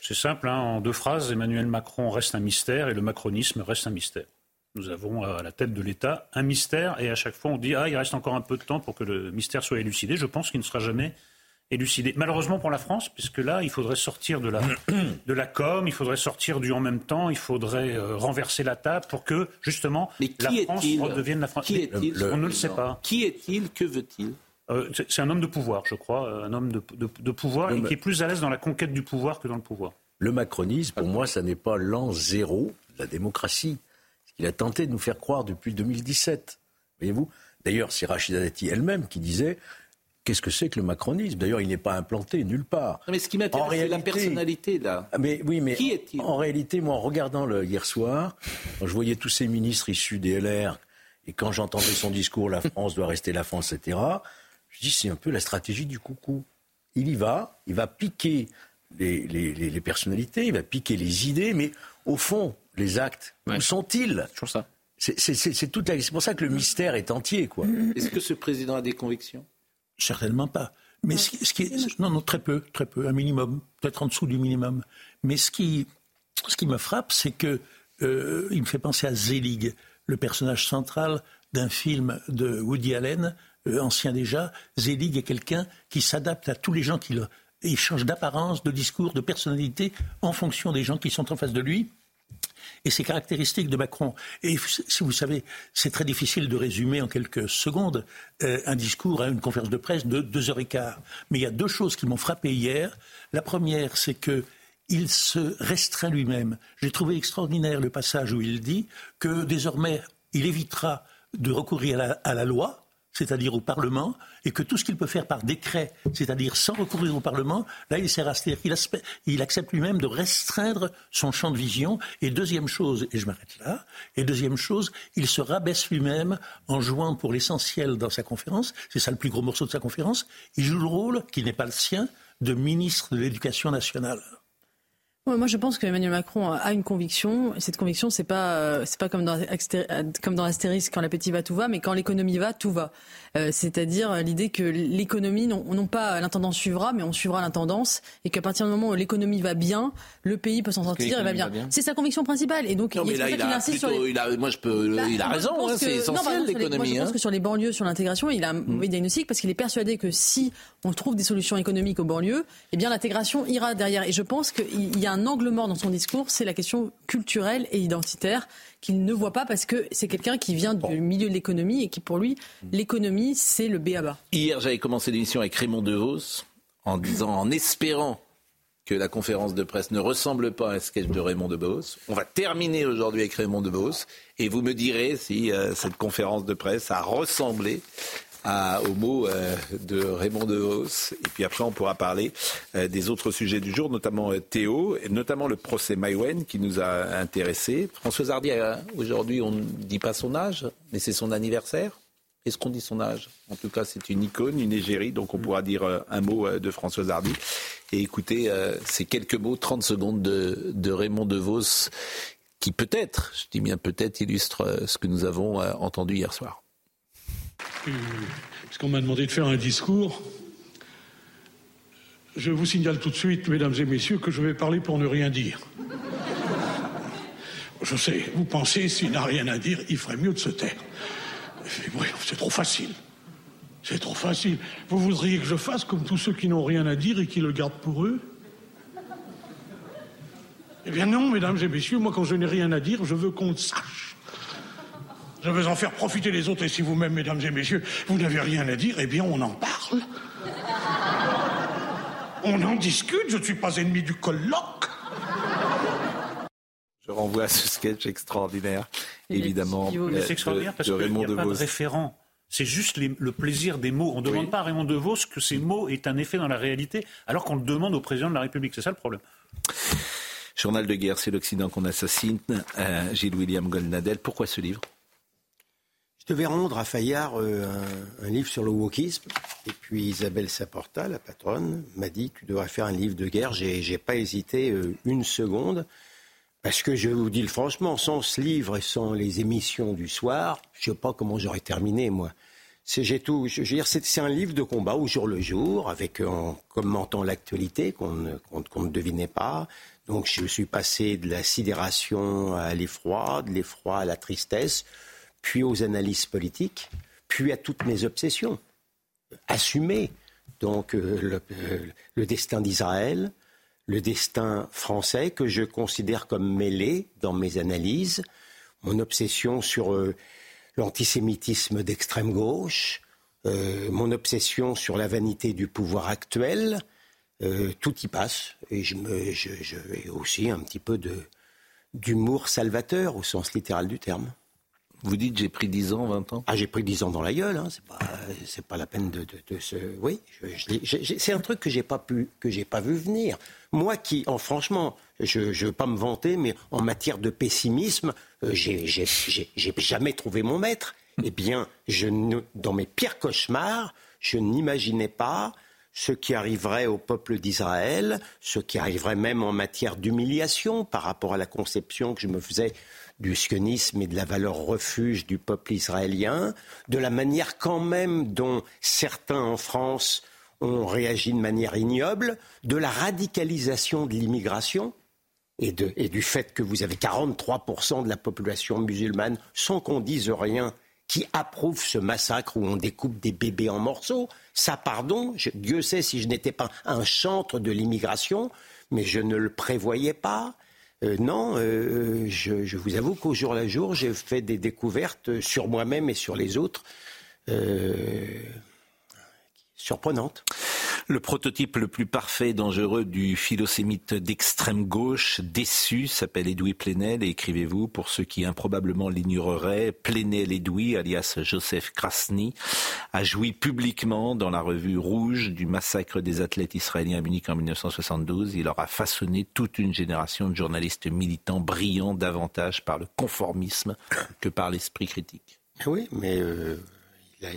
Speaker 8: C'est simple, hein. en deux phrases, Emmanuel Macron reste un mystère et le macronisme reste un mystère. Nous avons euh, à la tête de l'État un mystère et à chaque fois on dit ah il reste encore un peu de temps pour que le mystère soit élucidé. Je pense qu'il ne sera jamais élucidé. Malheureusement pour la France, puisque là, il faudrait sortir de la, [CLEARS THROAT] de la com, il faudrait sortir du en même temps, il faudrait euh, renverser la table pour que, justement, la France redevienne la France.
Speaker 1: Qui est-il
Speaker 8: On ne le sait pas.
Speaker 1: Qui est-il Que veut-il
Speaker 8: euh, c'est un homme de pouvoir, je crois, un homme de, de, pouvoir et qui est plus à l'aise dans la conquête du pouvoir que dans le pouvoir.
Speaker 13: Le macronisme, pour moi, ça n'est pas l'an zéro de la démocratie. Ce qu'il a tenté de nous faire croire depuis 2017. Voyez-vous D'ailleurs, c'est Rachida Dati elle-même qui disait Qu'est-ce que c'est que le macronisme? D'ailleurs, il n'est pas implanté nulle part.
Speaker 1: mais ce qui m'intéresse, c'est la personnalité, là.
Speaker 13: Ah, mais oui, mais
Speaker 1: qui est-il?
Speaker 13: En réalité, moi, en regardant le hier soir, quand je voyais tous ces ministres issus des LR, et quand j'entendais son discours, la France doit rester la France, etc., je dis c'est un peu la stratégie du coucou. Il y va, il va piquer les, personnalités, il va piquer les idées, mais au fond, les actes, où sont-ils? C'est pour ça que le mystère est entier, quoi.
Speaker 1: Est-ce que ce président a des convictions?
Speaker 11: Certainement pas. Mais ce, qui est, non, non, très peu, très peu, un minimum, peut-être en dessous du minimum. Mais ce qui, ce qui me frappe, c'est que euh, il me fait penser à Zelig, le personnage central d'un film de Woody Allen, euh, ancien déjà. Zelig est quelqu'un qui s'adapte à tous les gens qui le, il change d'apparence, de discours, de personnalité en fonction des gens qui sont en face de lui. Et c'est caractéristique de Macron. Et si vous savez, c'est très difficile de résumer en quelques secondes euh, un discours à une conférence de presse de deux heures et quart. Mais il y a deux choses qui m'ont frappé hier. La première, c'est que il se restreint lui-même. J'ai trouvé extraordinaire le passage où il dit que désormais, il évitera de recourir à la loi, c'est-à-dire au Parlement, et que tout ce qu'il peut faire par décret, c'est-à-dire sans recourir au Parlement, là, il sert à se qu'il il accepte lui-même de restreindre son champ de vision. Et deuxième chose, et je m'arrête là, et deuxième chose, il se rabaisse lui-même en jouant pour l'essentiel dans sa conférence, c'est ça le plus gros morceau de sa conférence, il joue le rôle, qui n'est pas le sien, de ministre de l'Éducation nationale
Speaker 14: moi, je pense qu'Emmanuel Macron a une conviction. Et cette conviction, c'est pas, euh, c'est pas comme dans, comme dans Astérix, quand l'appétit va, tout va, mais quand l'économie va, tout va. Euh, c'est-à-dire l'idée que l'économie, non, non pas l'intendance suivra, mais on suivra l'intendance, et qu'à partir du moment où l'économie va bien, le pays peut s'en sortir et va bien. C'est sa conviction principale. Et donc,
Speaker 1: non, mais là, il, a plutôt, il a, moi, je peux, bah, il a raison, hein, c'est essentiel l'économie.
Speaker 14: Je pense
Speaker 1: hein.
Speaker 14: que sur les banlieues, sur l'intégration, il a un mauvais diagnostic parce qu'il est persuadé que si on trouve des solutions économiques aux banlieues, eh bien l'intégration ira derrière. Et je pense qu'il y a un angle mort dans son discours, c'est la question culturelle et identitaire qu'il ne voit pas parce que c'est quelqu'un qui vient du milieu de l'économie et qui, pour lui, l'économie, c'est le B.A.B.A.
Speaker 1: Hier, j'avais commencé l'émission avec Raymond DeVos en disant, en espérant que la conférence de presse ne ressemble pas à un sketch de Raymond DeVos. On va terminer aujourd'hui avec Raymond DeVos et vous me direz si euh, cette conférence de presse a ressemblé à, aux mots euh, de Raymond DeVos. Et puis après, on pourra parler euh, des autres sujets du jour, notamment euh, Théo, et notamment le procès Maïwen qui nous a intéressés. Françoise Hardy, aujourd'hui, on ne dit pas son âge, mais c'est son anniversaire. Est-ce qu'on dit son âge? En tout cas, c'est une icône, une égérie, donc on pourra dire un mot de Françoise Hardy. Et écoutez ces quelques mots, 30 secondes de, de Raymond DeVos, qui peut-être, je dis bien peut-être, illustre ce que nous avons entendu hier soir.
Speaker 18: Puisqu'on m'a demandé de faire un discours, je vous signale tout de suite, mesdames et messieurs, que je vais parler pour ne rien dire. Je sais, vous pensez, s'il n'a rien à dire, il ferait mieux de se taire. C'est trop facile. C'est trop facile. Vous voudriez que je fasse comme tous ceux qui n'ont rien à dire et qui le gardent pour eux? Eh bien non, mesdames et messieurs, moi quand je n'ai rien à dire, je veux qu'on le sache. Je veux en faire profiter les autres, et si vous-même, mesdames et messieurs, vous n'avez rien à dire, eh bien, on en parle. On en discute, je ne suis pas ennemi du colloque.
Speaker 1: Je renvoie à ce sketch extraordinaire, évidemment.
Speaker 8: C'est extraordinaire parce qu'il n'y a pas de référent. C'est juste le plaisir des mots. On ne demande pas à Raymond DeVos que ces mots aient un effet dans la réalité, alors qu'on le demande au président de la République. C'est ça le problème.
Speaker 1: Journal de guerre, c'est l'Occident qu'on assassine. Euh, Gilles William Goldnadel. Pourquoi ce livre?
Speaker 15: Je devais rendre à Fayard euh, un, livre sur le wokisme. Et puis Isabelle Saporta, la patronne, m'a dit Tu devrais faire un livre de guerre. J'ai, j'ai pas hésité euh, une seconde. Parce que je vous dis franchement, sans ce livre et sans les émissions du soir, je sais pas comment j'aurais terminé, moi. C'est, un livre de combat au jour le jour, avec en commentant l'actualité ne, qu'on ne devinait pas. Donc je suis passé de la sidération à l'effroi, de l'effroi à la tristesse puis aux analyses politiques, puis à toutes mes obsessions. Assumer donc le, le destin d'Israël, le destin français que je considère comme mêlé dans mes analyses, mon obsession sur l'antisémitisme d'extrême gauche, mon obsession sur la vanité du pouvoir actuel, tout y passe. Et je, me, je, je aussi un petit peu d'humour salvateur au sens littéral du terme.
Speaker 1: Vous dites j'ai pris 10 ans, 20 ans
Speaker 15: Ah, j'ai pris 10 ans dans la gueule, hein. c'est pas, pas la peine de, de, se. Oui, c'est un truc que j'ai pas pas vu venir. Moi qui, en franchement, je ne veux pas me vanter, mais en matière de pessimisme, euh, j'ai jamais trouvé mon maître. Eh bien, je dans mes pires cauchemars, je n'imaginais pas ce qui arriverait au peuple d'Israël, ce qui arriverait même en matière d'humiliation par rapport à la conception que je me faisais du sionisme et de la valeur refuge du peuple israélien, de la manière quand même dont certains en France ont réagi de manière ignoble, de la radicalisation de l'immigration et, du fait que vous avez 43% de la population musulmane sans qu'on dise rien qui approuve ce massacre où on découpe des bébés en morceaux. Ça, pardon, Dieu sait si je n'étais pas un chantre de l'immigration, mais je ne le prévoyais pas. Euh, non, euh, je, vous avoue qu'au jour le jour, j'ai fait des découvertes sur moi-même et sur les autres euh, surprenantes.
Speaker 1: Le prototype le plus parfait et dangereux du philosémite d'extrême gauche déçu s'appelle Edoui Plenel et écrivez-vous pour ceux qui improbablement l'ignoreraient, Plenel Edoui alias Joseph Krasny a joui publiquement dans la revue Rouge du massacre des athlètes israéliens à Munich en 1972. Il aura façonné toute une génération de journalistes militants brillants davantage par le conformisme que par l'esprit critique.
Speaker 15: Oui, mais euh, il a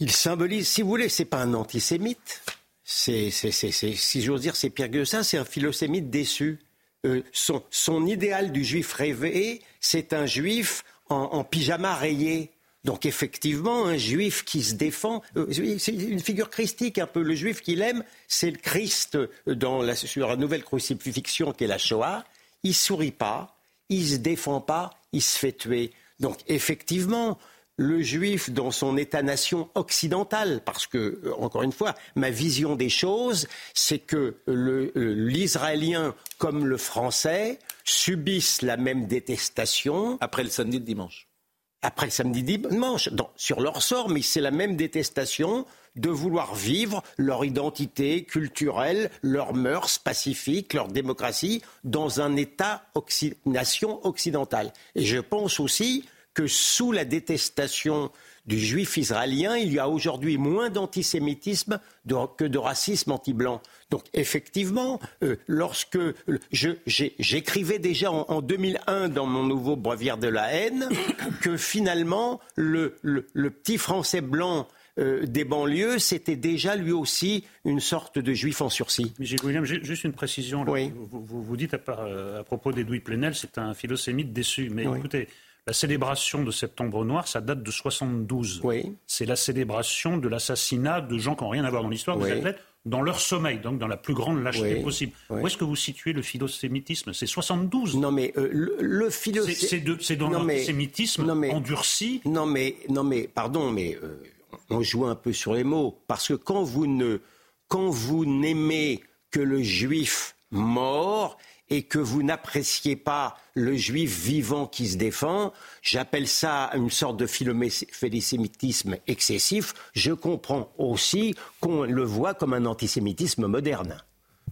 Speaker 15: il symbolise, si vous voulez, c'est pas un antisémite. C'est, si j'ose dire, c'est pire que ça. C'est un philosémite déçu. Euh, son, idéal du juif rêvé, c'est un juif en, pyjama rayé. Donc effectivement, un juif qui se défend, euh, c'est une figure christique un peu. Le juif qu'il aime, c'est le Christ dans la, sur la nouvelle crucifixion qui est la Shoah. Il sourit pas, il se défend pas, il se fait tuer. Donc effectivement, le juif dans son état-nation occidental, parce que, euh, encore une fois, ma vision des choses, c'est que euh, l'Israélien comme le Français subissent la même détestation.
Speaker 1: Après le samedi de dimanche.
Speaker 15: Après le samedi dimanche, sur leur sort, mais c'est la même détestation de vouloir vivre leur identité culturelle, leurs mœurs pacifiques, leur démocratie dans un État-nation occidental. Et je pense aussi que sous la détestation du juif israélien, il y a aujourd'hui moins d'antisémitisme que de racisme anti-blanc. Donc effectivement, euh, lorsque j'écrivais déjà en, 2001 dans mon nouveau Breviaire de la haine [COUGHS] que finalement le, petit Français blanc euh, des banlieues, c'était déjà lui aussi une sorte de juif en sursis.
Speaker 8: Mais William, juste une précision. Oui. Vous, vous, dites à, à propos d'Edoui Plenel, c'est un philosémite déçu. Mais écoutez, la célébration de Septembre Noir, ça date de 72. Oui. C'est la célébration de l'assassinat de gens qui n'ont rien à voir dans l'histoire des athlètes dans leur sommeil, donc dans la plus grande lâcheté possible. Où est-ce que vous situez le philosémitisme? C'est 72
Speaker 15: Non, mais euh, le, le
Speaker 8: philosémitisme... C'est dans l'antisémitisme endurci?
Speaker 15: Non, mais, non, mais pardon, mais euh, on joue un peu sur les mots. Parce que quand vous ne, quand vous n'aimez que le juif mort, et que vous n'appréciez pas le juif vivant qui se défend, j'appelle ça une sorte de philosémitisme excessif. Je comprends aussi qu'on le voit comme un antisémitisme moderne.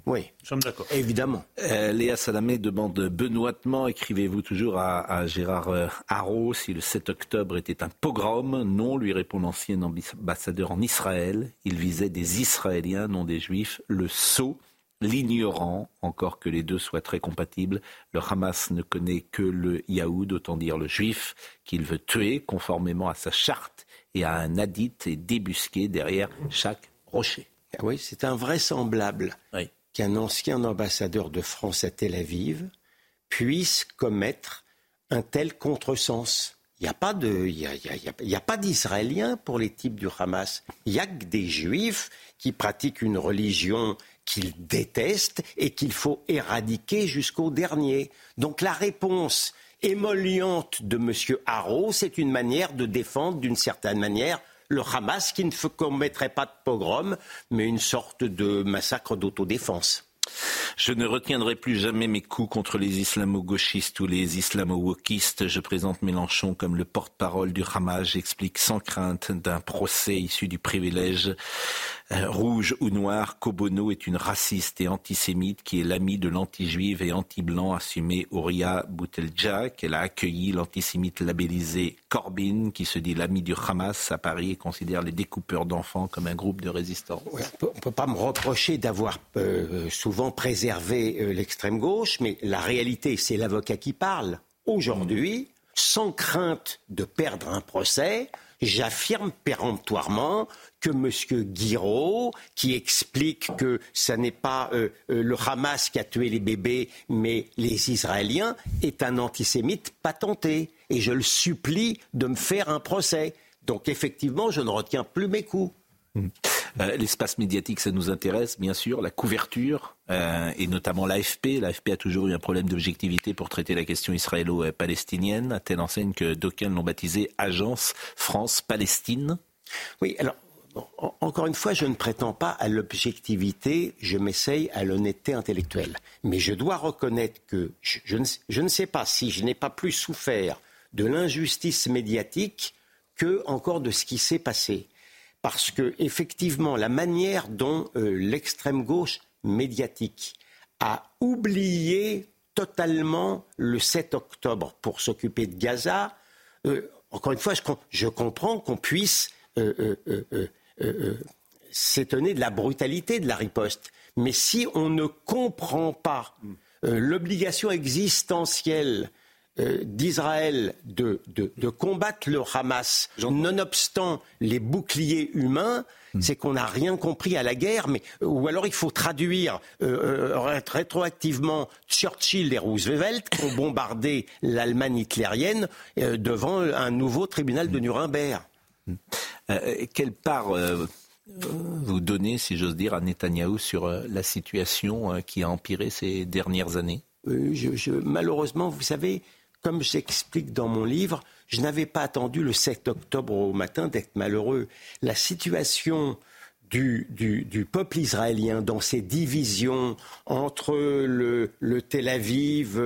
Speaker 15: Oui,
Speaker 8: nous sommes d'accord.
Speaker 15: Évidemment.
Speaker 1: Euh, Léa Salamé demande benoîtement, écrivez-vous toujours à, Gérard euh, Haro si le 7 octobre était un pogrom? Non, lui répond l'ancien ambassadeur en Israël. Il visait des Israéliens, non des Juifs. Le sceau l'ignorant, encore que les deux soient très compatibles. Le Hamas ne connaît que le Yahoud, autant dire le juif, qu'il veut tuer conformément à sa charte et à un hadith et débusqué derrière chaque rocher.
Speaker 15: Ah oui, c'est invraisemblable qu'un ancien ambassadeur de France à Tel Aviv puisse commettre un tel contresens. Il n'y a pas de, il a pas d'Israéliens pour les types du Hamas. Il n'y a que des Juifs qui pratiquent une religion qu'il déteste et qu'il faut éradiquer jusqu'au dernier. Donc la réponse émolliente de M. Haro, c'est une manière de défendre d'une certaine manière le Hamas qui ne commettrait pas de pogrom, mais une sorte de massacre d'autodéfense.
Speaker 1: Je ne retiendrai plus jamais mes coups contre les islamo-gauchistes ou les islamo-wokistes. Je présente Mélenchon comme le porte-parole du Hamas. J'explique sans crainte d'un procès issu du privilège rouge ou noir qu'Obono est une raciste et antisémite qui est l'ami de l'anti-juive et anti-blanc assumé Ouria Boutelja, qu'elle a accueilli l'antisémite labellisé Corbyn, qui se dit l'ami du Hamas à Paris et considère les découpeurs d'enfants comme un groupe de résistants.
Speaker 15: on ne peut pas me reprocher d'avoir euh, souvent préservé euh, l'extrême gauche, mais la réalité, c'est l'avocat qui parle. Aujourd'hui, sans crainte de perdre un procès, j'affirme péremptoirement que M. Guiraud, qui explique que ce n'est pas euh, euh, le Hamas qui a tué les bébés, mais les Israéliens, est un antisémite patenté. Et je le supplie de me faire un procès. Donc effectivement, je ne retiens plus mes coups.
Speaker 1: Mmh. Euh, l'espace médiatique, ça nous intéresse, bien sûr. La couverture, et notamment l'AFP. L'AFP a toujours eu un problème d'objectivité pour traiter la question israélo-palestinienne, à telle enseigne que d'aucuns l'ont baptisée Agence France-Palestine.
Speaker 15: Oui, alors encore une fois, je ne prétends pas à l'objectivité, je m'essaye à l'honnêteté intellectuelle. Mais je dois reconnaître que je, ne, sais pas si je n'ai pas plus souffert de l'injustice médiatique que encore de ce qui s'est passé. Parce que, effectivement, la manière dont euh, l'extrême gauche médiatique a oublié totalement le 7 octobre pour s'occuper de Gaza, euh, encore une fois, je, comprends qu'on puisse euh, s'étonner de la brutalité de la riposte. Mais si on ne comprend pas l'obligation existentielle d'Israël de, combattre le Hamas, nonobstant les boucliers humains, hmm. c'est qu'on n'a rien compris à la guerre, mais ou alors il faut traduire rétroactivement Churchill et Roosevelt qui ont bombardé l'Allemagne hitlérienne devant un nouveau tribunal de Nuremberg. Hmm.
Speaker 1: Euh, quelle part euh, vous donnez, si j'ose dire, à Netanyahou sur euh, la situation qui a empiré ces dernières années?
Speaker 15: Malheureusement, vous savez, comme j'explique dans mon livre, je n'avais pas attendu le 7 octobre au matin d'être malheureux. La situation du, peuple israélien dans ses divisions entre le, Tel Aviv,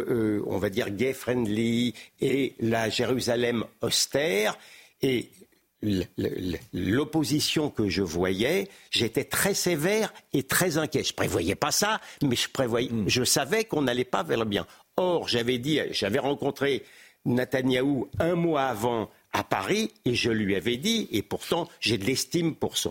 Speaker 15: on va dire gay-friendly, et la Jérusalem austère, et l'opposition que je voyais, j'étais très sévère et très inquiet. Je prévoyais pas ça, mais je prévoyais, hmm. je savais qu'on n'allait pas vers le bien. Or, j'avais dit, j'avais rencontré Netanyahou un mois avant à Paris et je lui avais dit, et pourtant j'ai de l'estime pour ce,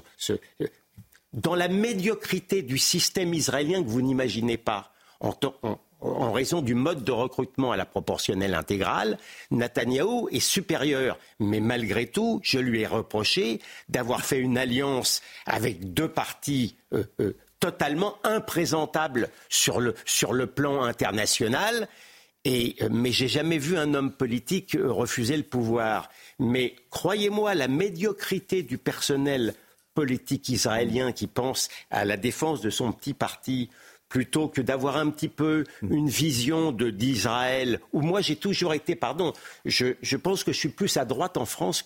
Speaker 15: dans la médiocrité du système israélien que vous n'imaginez pas, en, raison du mode de recrutement à la proportionnelle intégrale, Netanyahou est supérieur. Mais malgré tout, je lui ai reproché d'avoir fait une alliance avec deux partis euh, euh, totalement imprésentables sur le, sur le plan international. Et, euh, mais j'ai jamais vu un homme politique refuser le pouvoir. Mais croyez-moi, la médiocrité du personnel politique israélien qui pense à la défense de son petit parti plutôt que d'avoir un petit peu une vision d'Israël, où moi j'ai toujours été, pardon, je, pense que je suis plus à droite en France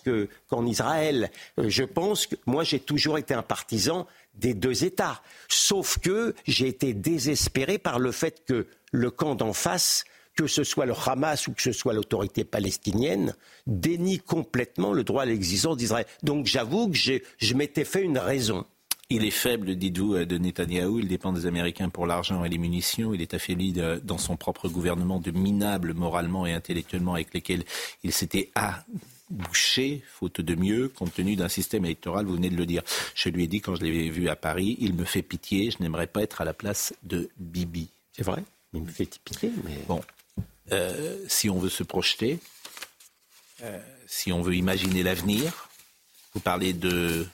Speaker 15: qu'en Israël. Euh, je pense que moi j'ai toujours été un partisan des deux États. Sauf que j'ai été désespéré par le fait que le camp d'en face, que ce soit le Hamas ou que ce soit l'autorité palestinienne, dénie complètement le droit à l'existence d'Israël. Donc j'avoue que je m'étais fait une raison.
Speaker 1: Il est faible, dites-vous, euh, de Netanyahou. Il dépend des Américains pour l'argent et les munitions. Il est affaibli dans son propre gouvernement de minables moralement et intellectuellement avec lesquels il s'était bouché, faute de mieux, compte tenu d'un système électoral, vous venez de le dire. Je lui ai dit quand je l'ai vu à Paris, il me fait pitié, je n'aimerais pas être à la place de Bibi.
Speaker 15: C'est vrai, il me fait pitié, mais...
Speaker 1: Bon, euh, si on veut se projeter, euh, si on veut imaginer l'avenir, vous parlez de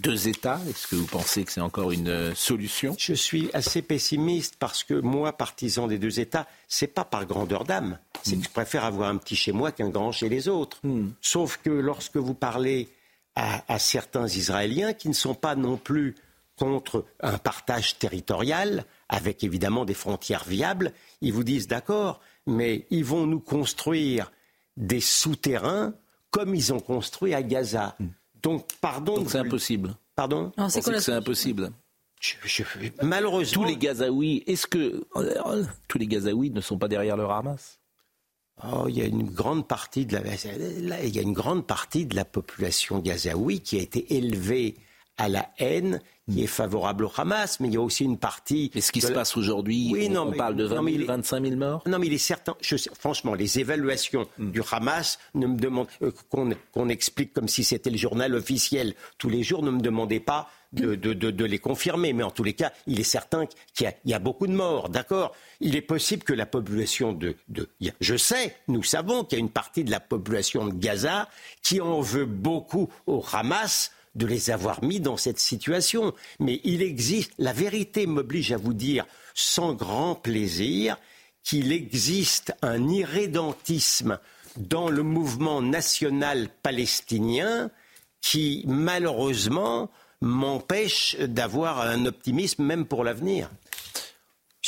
Speaker 1: deux États Est-ce que vous pensez que c'est encore une euh, solution?
Speaker 15: Je suis assez pessimiste parce que moi, partisan des deux États, c'est pas par grandeur d'âme. C'est que je préfère avoir un petit chez moi qu'un grand chez les autres. Hmm. Sauf que lorsque vous parlez à, certains Israéliens qui ne sont pas non plus contre un partage territorial, avec évidemment des frontières viables, ils vous disent d'accord, mais ils vont nous construire des souterrains comme ils ont construit à Gaza. Hmm. Donc, pardon.
Speaker 1: Donc c'est impossible.
Speaker 15: Pardon
Speaker 1: C'est que c'est impossible.
Speaker 15: malheureusement.
Speaker 1: Tous les Gazaouis, est-ce que euh, tous les Gazaouis ne sont pas derrière le Hamas?
Speaker 15: Oh, il y a une grande partie de la, il y a une grande partie de la population gazaoui qui a été élevée à la haine qui est favorable au Hamas, mais il y a aussi une partie.
Speaker 1: Mais ce qui se passe aujourd'hui, oui, on, parle de 20 000, 25 000 morts?
Speaker 15: Non, mais il est certain, je franchement, les évaluations hmm. du Hamas ne me demandent euh, qu'on explique comme si c'était le journal officiel tous les jours, ne me demandez pas de, [COUGHS] de, de, de, les confirmer. Mais en tous les cas, il est certain qu'il y, y, a beaucoup de morts, d'accord? Il est possible que la population de, Je sais, nous savons qu'il y a une partie de la population de Gaza qui en veut beaucoup au Hamas de les avoir mis dans cette situation. Mais il existe, la vérité m'oblige à vous dire sans grand plaisir qu'il existe un irrédentisme dans le mouvement national palestinien qui, malheureusement, m'empêche d'avoir un optimisme même pour l'avenir.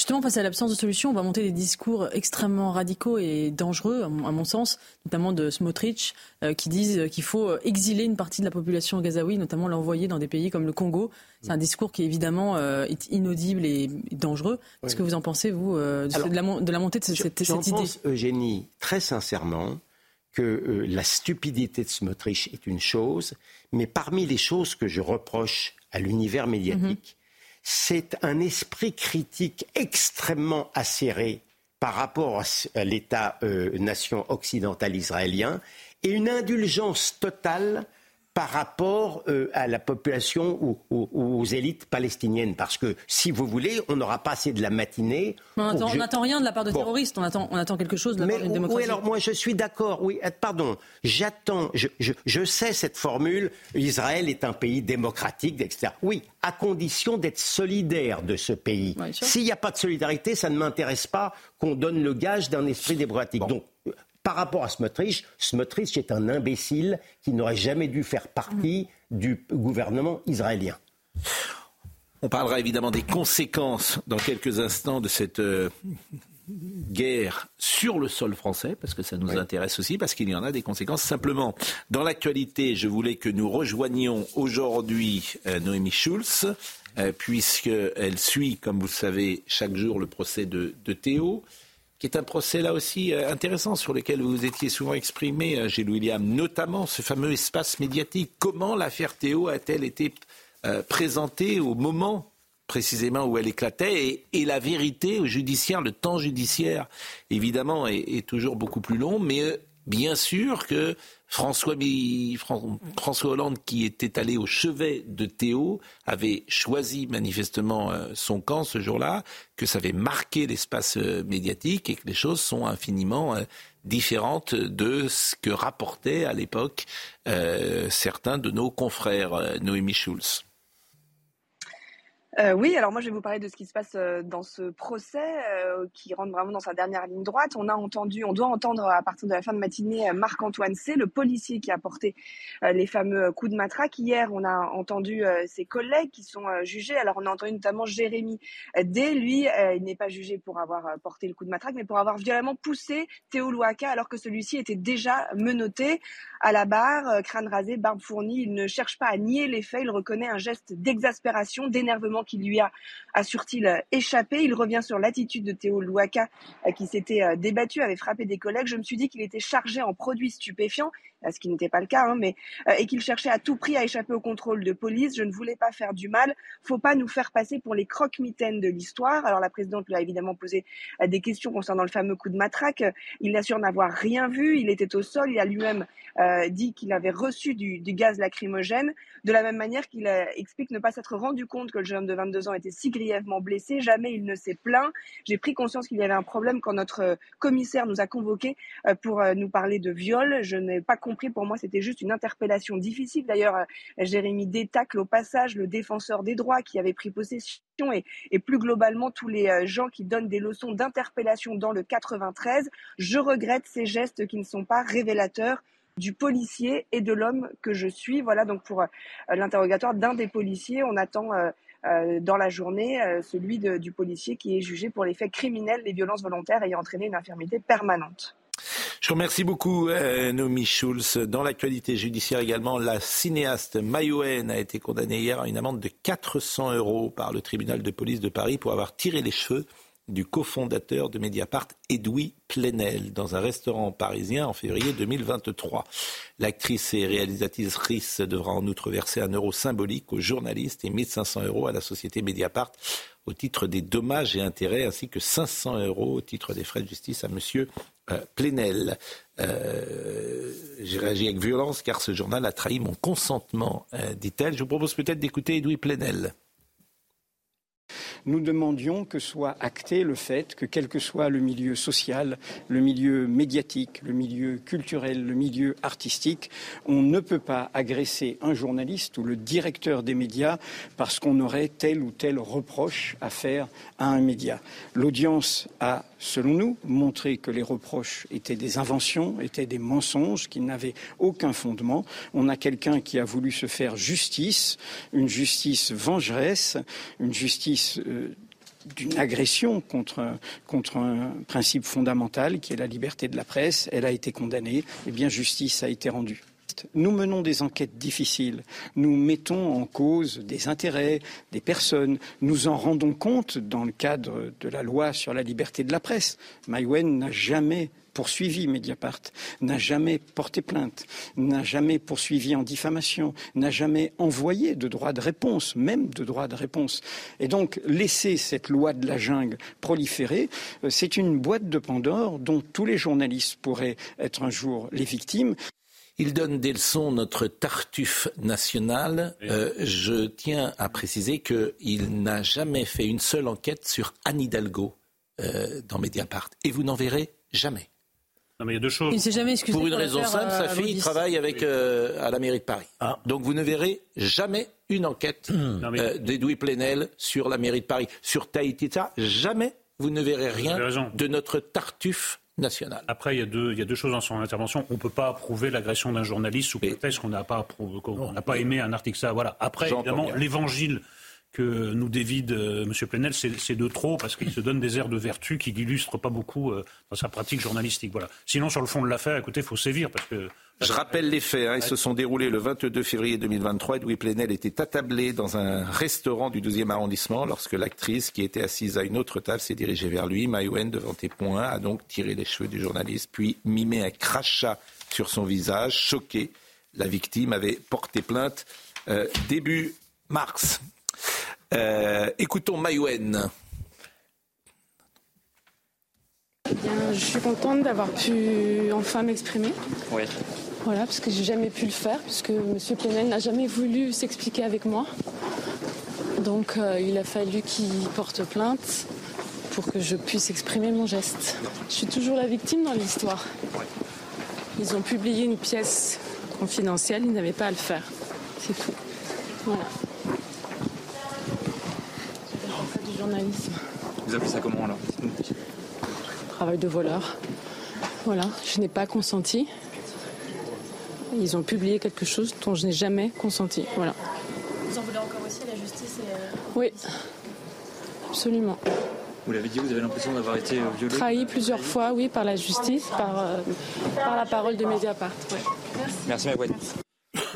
Speaker 14: Justement, face à l'absence de solution, on va monter des discours extrêmement radicaux et dangereux, à mon sens, notamment de Smotrich, euh, qui disent qu'il faut exiler une partie de la population gazaoui, notamment l'envoyer dans des pays comme le Congo. C'est un discours qui, évidemment, euh, est inaudible et dangereux. Qu'est-ce que vous en pensez, vous, euh, de, la, montée de cette, cette idée
Speaker 15: pense, Eugénie, très sincèrement, que la stupidité de Smotrich est une chose, mais parmi les choses que je reproche à l'univers médiatique, c'est un esprit critique extrêmement acéré par rapport à l'État-nation euh, occidental israélien et une indulgence totale par rapport euh, à la population ou, aux élites palestiniennes. Parce que, si vous voulez, on n'aura pas assez de la matinée.
Speaker 14: on n'attend rien de la part de terroristes, on attend, on attend quelque chose de la part d'une démocratie.
Speaker 15: Oui, alors moi je suis d'accord, oui, euh, pardon, j'attends, je, je, sais cette formule, Israël est un pays démocratique, etc. Oui, à condition d'être solidaire de ce pays. S'il n'y a pas de solidarité, ça ne m'intéresse pas qu'on donne le gage d'un esprit démocratique. Donc, par rapport à Smotrich, Smotrich est un imbécile qui n'aurait jamais dû faire partie du gouvernement israélien.
Speaker 1: On parlera évidemment des conséquences dans quelques instants de cette euh, guerre sur le sol français, parce que ça nous intéresse aussi, parce qu'il y en a des conséquences. Simplement, dans l'actualité, je voulais que nous rejoignions aujourd'hui euh, Noémie Schulz, euh, puisqu'elle suit, comme vous le savez, chaque jour le procès de Théo qui est un procès là aussi euh, intéressant sur lequel vous étiez souvent exprimé, euh, Gilles William, notamment ce fameux espace médiatique. Comment l'affaire Théo a-t-elle été euh, présentée au moment précisément où elle éclatait et, la vérité judiciaire, le temps judiciaire, évidemment, est, toujours beaucoup plus long, mais bien sûr que François, Hollande, qui était allé au chevet de Théo, avait choisi manifestement euh, son camp ce jour-là, que ça avait marqué l'espace euh, médiatique et que les choses sont infiniment euh, différentes de ce que rapportaient à l'époque certains de nos confrères, Noémie Schulz.
Speaker 19: Euh, oui, alors moi je vais vous parler de ce qui se passe euh, dans ce procès euh, qui rentre vraiment dans sa dernière ligne droite. On a entendu, on doit entendre à partir de la fin de matinée Marc-Antoine C, le policier qui a porté les fameux coups de matraque. Hier, on a entendu ses collègues qui sont jugés. Alors on a entendu notamment Jérémy D. Lui, il n'est pas jugé pour avoir porté le coup de matraque, mais pour avoir violemment poussé Théo Louaka alors que celui-ci était déjà menotté à la barre, crâne rasé, barbe fournie. Il ne cherche pas à nier les faits. Il reconnaît un geste d'exaspération, d'énervement qui lui a, assure-t-il, échappé. Il revient sur l'attitude de Théo Louaka euh, qui s'était euh, débattu, avait frappé des collègues. Je me suis dit qu'il était chargé en produits stupéfiants ce qui n'était pas le cas, hein, mais euh, et qu'il cherchait à tout prix à échapper au contrôle de police. Je ne voulais pas faire du mal. Faut pas nous faire passer pour les croque-mitaines de l'histoire. Alors la présidente lui a évidemment posé des questions concernant le fameux coup de matraque. Il assure n'avoir rien vu. Il était au sol. Il a lui-même dit qu'il avait reçu du, du, gaz lacrymogène. De la même manière qu'il explique ne pas s'être rendu compte que le jeune homme de 22 ans était si grièvement blessé. Jamais il ne s'est plaint. J'ai pris conscience qu'il y avait un problème quand notre euh, commissaire nous a convoqués euh, pour euh, nous parler de viol. Je n'ai pas compris. Pour moi, c'était juste une interpellation difficile. D'ailleurs, Jérémy Détacle, au passage, le défenseur des droits qui avait pris possession et, plus globalement tous les gens qui donnent des leçons d'interpellation dans le 93. Je regrette ces gestes qui ne sont pas révélateurs du policier et de l'homme que je suis. Voilà donc pour l'interrogatoire d'un des policiers. On attend euh, dans la journée euh, celui du policier qui est jugé pour les faits criminels, les violences volontaires ayant entraîné une infirmité permanente.
Speaker 1: Je remercie beaucoup, euh, Nomi Schulz. Dans l'actualité judiciaire également, la cinéaste Mayouen a été condamnée hier à une amende de 400 euros par le tribunal de police de Paris pour avoir tiré les cheveux du cofondateur de Mediapart, Edoui Plenel, dans un restaurant parisien en février 2023. L'actrice et réalisatrice devra en outre verser un euro symbolique aux journalistes et 1500 euros à la société Mediapart au titre des dommages et intérêts, ainsi que 500 euros au titre des frais de justice à Monsieur euh, Plenel. Euh, j'ai réagi avec violence car ce journal a trahi mon consentement, euh, dit-elle. Je vous propose peut-être d'écouter Edoui Plenel
Speaker 20: nous demandions que soit acté le fait que, quel que soit le milieu social, le milieu médiatique, le milieu culturel, le milieu artistique, on ne peut pas agresser un journaliste ou le directeur des médias parce qu'on aurait tel ou tel reproche à faire à un média. L'audience a, selon nous, montré que les reproches étaient des inventions, étaient des mensonges, qui n'avaient aucun fondement. On a quelqu'un qui a voulu se faire justice, une justice vengeresse, une justice euh, d'une agression contre, un principe fondamental qui est la liberté de la presse. Elle a été condamnée. et eh bien, justice a été rendue. Nous menons des enquêtes difficiles. Nous mettons en cause des intérêts, des personnes. Nous en rendons compte dans le cadre de la loi sur la liberté de la presse. Maïwen n'a jamais poursuivi Mediapart, n'a jamais porté plainte, n'a jamais poursuivi en diffamation, n'a jamais envoyé de droit de réponse, même de droit de réponse. Et donc, laisser cette loi de la jungle proliférer, euh, c'est une boîte de Pandore dont tous les journalistes pourraient être un jour les victimes.
Speaker 1: Il donne des leçons, notre Tartuffe national. Euh, je tiens à préciser qu'il n'a jamais fait une seule enquête sur Anne Hidalgo euh, dans Mediapart. Et vous n'en verrez jamais.
Speaker 8: Non, mais il y a deux choses.
Speaker 14: Il s'est jamais excusé.
Speaker 1: Pour une raison simple, sa
Speaker 14: euh,
Speaker 1: fille travaille avec, à la mairie de Paris. Ah. Donc vous ne verrez jamais une enquête mais... d'Edoui Plenel sur la mairie de Paris. Sur Tahitita, jamais vous ne verrez rien de notre Tartuffe
Speaker 8: Après, il y, a deux, il y a deux choses dans son intervention. On ne peut pas approuver l'agression d'un journaliste sous prétexte qu'on n'a pas, pas aimé un article. Ça, voilà. Après, évidemment, l'évangile que nous dévide euh, M. Plenel, c'est de trop, parce qu'il se donne des airs de vertu qui n'illustrent pas beaucoup euh, dans sa pratique journalistique. Voilà. Sinon, sur le fond de l'affaire, écoutez, il faut sévir, parce que...
Speaker 1: Je rappelle les faits. Hein, ils se sont déroulés le 22 février 2023. Louis Plenel était attablé dans un restaurant du 12e arrondissement lorsque l'actrice, qui était assise à une autre table, s'est dirigée vers lui. Maïwen, devant tes poings, a donc tiré les cheveux du journaliste, puis mimé un crachat sur son visage. Choqué, la victime avait porté plainte euh, début mars. Euh, écoutons Maïwen.
Speaker 21: Eh bien, je suis contente d'avoir pu enfin m'exprimer.
Speaker 17: Oui.
Speaker 21: Voilà, parce que j'ai jamais pu le faire, puisque M. Plenel n'a jamais voulu s'expliquer avec moi. Donc euh, il a fallu qu'il porte plainte pour que je puisse exprimer mon geste. Je suis toujours la victime dans l'histoire. Ils ont publié une pièce confidentielle, ils n'avaient pas à le faire. C'est tout. Voilà. du journalisme.
Speaker 17: Vous appelez ça comment alors
Speaker 21: Travail de voleur. Voilà, je n'ai pas consenti. Ils ont publié quelque chose dont je n'ai jamais consenti. Voilà.
Speaker 22: Vous en voulez encore aussi à la justice et... Euh,
Speaker 21: oui, absolument.
Speaker 17: Vous l'avez dit, vous avez l'impression d'avoir été euh, violé
Speaker 21: Trahi plusieurs fois, oui, par la justice, par, euh, par la parole de Mediapart.
Speaker 17: Merci, Merci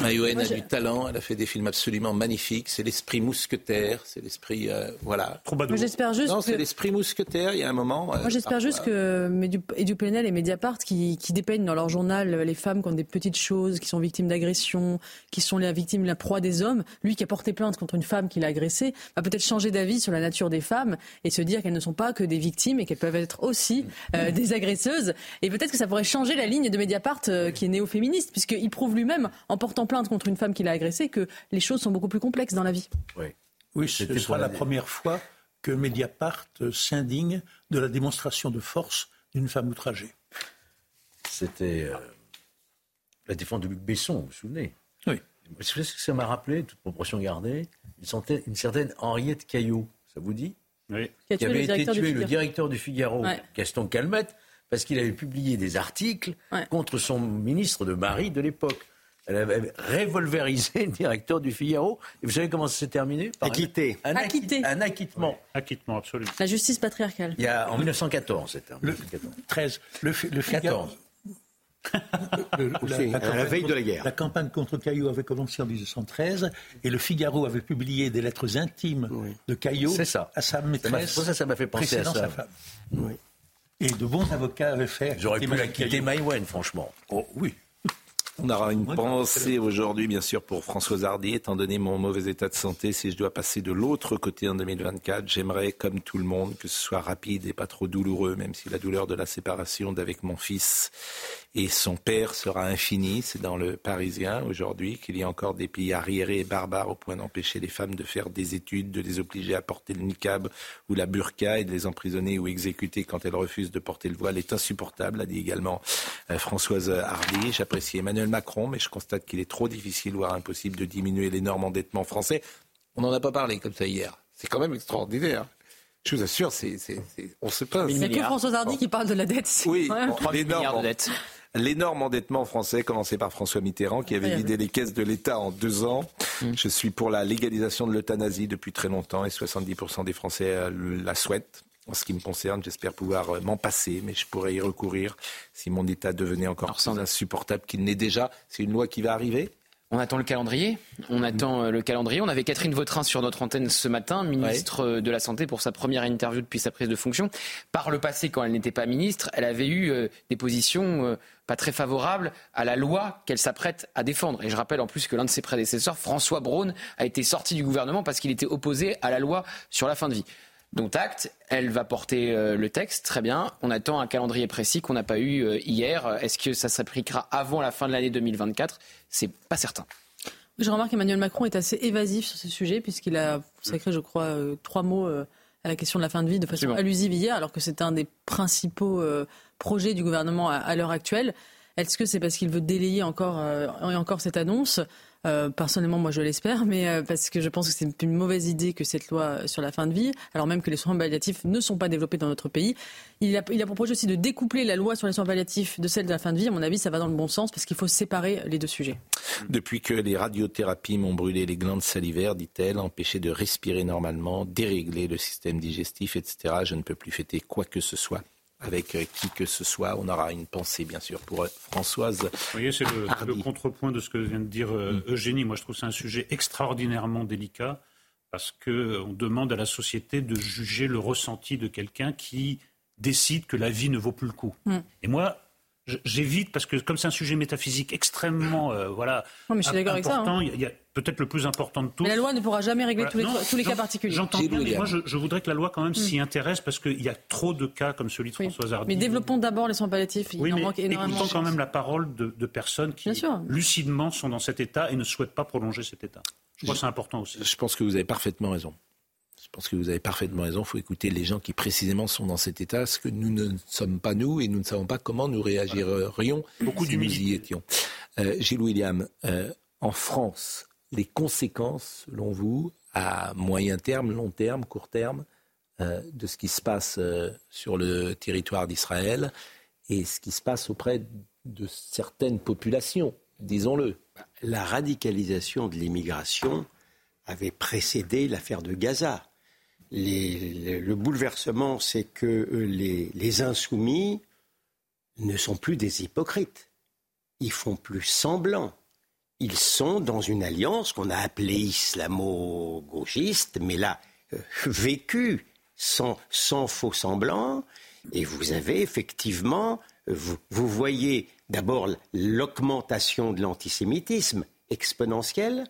Speaker 1: Maïwen a du talent, elle a fait des films absolument magnifiques. C'est l'esprit mousquetaire, c'est l'esprit. Euh, voilà.
Speaker 14: J'espère juste.
Speaker 1: Non, c'est l'esprit mousquetaire, il y a un moment.
Speaker 14: Moi, j'espère juste que Edu Plenel et Mediapart, qui, qui dépeignent dans leur journal les femmes comme des petites choses, qui sont victimes d'agressions, qui sont les victimes, la proie des hommes, lui qui a porté plainte contre une femme qui l'a agressée, va peut-être changer d'avis sur la nature des femmes et se dire qu'elles ne sont pas que des victimes et qu'elles peuvent être aussi euh, des agresseuses. Et peut-être que ça pourrait changer la ligne de Mediapart euh, qui est néo-féministe, puisqu'il prouve lui-même, en portant plainte contre une femme qui l'a agressé que les choses sont beaucoup plus complexes dans la vie.
Speaker 11: Oui, oui ce sera la première fois que Mediapart s'indigne de la démonstration de force d'une femme outragée.
Speaker 13: C'était euh, la défense de Luc Besson, vous vous souvenez?
Speaker 11: Oui.
Speaker 13: ce que ça m'a rappelé, toute proportion gardée, une, une certaine Henriette Caillot, ça vous dit?
Speaker 8: Oui.
Speaker 13: Qui, avait été tué, le directeur du Figaro, Gaston Calmette, parce qu'il avait publié des articles contre son ministre de Marie de l'époque. Elle avait revolverisé le directeur du Figaro. Et vous savez comment ça s'est terminé
Speaker 15: Acquitté.
Speaker 13: Un,
Speaker 14: Acquitté.
Speaker 13: un acquittement.
Speaker 8: Acquittement, absolument.
Speaker 14: La justice patriarcale.
Speaker 13: Il y a, en 1914, c'était.
Speaker 11: Le, 13. Le, le Figaro,
Speaker 15: la, veille de la guerre.
Speaker 11: La campagne contre Caillot avait commencé en 1813 et le Figaro avait publié des lettres intimes de Caillot à sa maîtresse.
Speaker 13: Ça, ça m'a fait penser à ça.
Speaker 11: Sa femme. Et de bons avocats avaient fait.
Speaker 13: J'aurais pu la quitter Maïwen, franchement.
Speaker 11: Oh oui.
Speaker 1: On aura une pensée aujourd'hui, bien sûr, pour Françoise Hardy. Étant donné mon mauvais état de santé, si je dois passer de l'autre côté en 2024, j'aimerais, comme tout le monde, que ce soit rapide et pas trop douloureux, même si la douleur de la séparation d'avec mon fils et son père sera infini. C'est dans le Parisien aujourd'hui qu'il y a encore des pays arriérés et barbares au point d'empêcher les femmes de faire des études, de les obliger à porter le niqab ou la burqa et de les emprisonner ou exécuter quand elles refusent de porter le voile est insupportable, a dit également euh, Françoise Hardy. J'apprécie Emmanuel Macron, mais je constate qu'il est trop difficile, voire impossible, de diminuer l'énorme endettement français. On n'en a pas parlé comme ça hier. C'est quand même extraordinaire. Je vous assure, c'est, on se pince.
Speaker 14: Il n'y a que Françoise Hardy qui parle de la dette.
Speaker 1: Oui,
Speaker 7: 3 milliards de dettes
Speaker 1: l'énorme endettement français commencé par François Mitterrand qui avait vidé les caisses de l'État en deux ans. Mm. Je suis pour la légalisation de l'euthanasie depuis très longtemps et 70% des Français euh, la souhaitent. En ce qui me concerne, j'espère pouvoir euh, m'en passer, mais je pourrais y recourir si mon état devenait encore plus insupportable qu'il n'est déjà. C'est une loi qui va arriver
Speaker 7: on attend le calendrier. On attend euh, le calendrier. On avait Catherine Vautrin sur notre antenne ce matin, ministre euh, de la Santé, pour sa première interview depuis sa prise de fonction. Par le passé, quand elle n'était pas ministre, elle avait eu euh, des positions pas très favorables à la loi qu'elle s'apprête à défendre. Et je rappelle en plus que l'un de ses prédécesseurs, François Braun, a été sorti du gouvernement parce qu'il était opposé à la loi sur la fin de vie. Donc acte, elle va porter le texte, très bien. On attend un calendrier précis qu'on n'a pas eu hier. Est-ce que ça s'appliquera avant la fin de l'année 2024 c'est pas certain.
Speaker 14: Je remarque qu'Emmanuel Macron est assez évasif sur ce sujet, puisqu'il a consacré, je crois, euh, trois mots euh, à la question de la fin de vie de façon allusive hier, alors que c'est un des principaux euh, projets du gouvernement à, l'heure actuelle. Est-ce que c'est parce qu'il veut délayer encore, encore cette annonce? Euh, personnellement, moi, je l'espère, mais euh, parce que je pense que c'est une mauvaise idée que cette loi sur la fin de vie, alors même que les soins palliatifs ne sont pas développés dans notre pays. Il a, il a proposé aussi de découpler la loi sur les soins palliatifs de celle de la fin de vie. À mon avis, ça va dans le bon sens parce qu'il faut séparer les deux sujets.
Speaker 1: Depuis que les radiothérapies m'ont brûlé les glandes salivaires, dit-elle, empêché de respirer normalement, dérégler le système digestif, etc., je ne peux plus fêter quoi que ce soit avec euh, qui que ce soit. On aura une pensée, bien sûr, pour euh, Françoise. Vous
Speaker 8: voyez, c'est le, contrepoint de ce que vient de dire euh, mm. Eugénie. Moi, je trouve c'est un sujet extraordinairement délicat parce qu'on demande à la société de juger le ressenti de quelqu'un qui décide que la vie ne vaut plus le coup. Mm. Et moi, j'évite parce que comme c'est un sujet métaphysique extrêmement voilà
Speaker 14: mais je suis avec ça,
Speaker 8: hein. il y a peut-être le plus important de tous.
Speaker 14: Mais la loi ne pourra jamais régler tous, les, cas particuliers.
Speaker 8: J'entends bien, mais moi je, voudrais que la loi quand même mm. s'y intéresse parce qu'il y a trop de cas comme celui de François Hardy.
Speaker 14: Mais développons d'abord les soins palliatifs.
Speaker 8: Il en manque énormément. Écoutons quand même la parole de, personnes qui lucidement sont dans cet état et ne souhaitent pas prolonger cet état. Je crois que c'est important aussi.
Speaker 1: Je pense que vous avez parfaitement raison. Je pense que vous avez parfaitement raison. Il faut écouter les gens qui précisément sont dans cet état, ce que nous ne sommes pas nous et nous ne savons pas comment nous réagirions Beaucoup si nous y étions. Euh, Gilles William, euh, en France, les conséquences, selon vous, à moyen terme, long terme, court terme, euh, de ce qui se passe euh, sur le territoire d'Israël et ce qui se passe auprès de certaines populations, disons-le.
Speaker 15: La radicalisation de l'immigration avait précédé l'affaire de Gaza. Le bouleversement, c'est que euh, les insoumis ne sont plus des hypocrites. Ils font plus semblant ils sont dans une alliance qu'on a appelée islamo-gauchiste, mais là, euh, vécue sans, faux semblant. Et vous avez effectivement, vous, vous voyez d'abord l'augmentation de l'antisémitisme exponentielle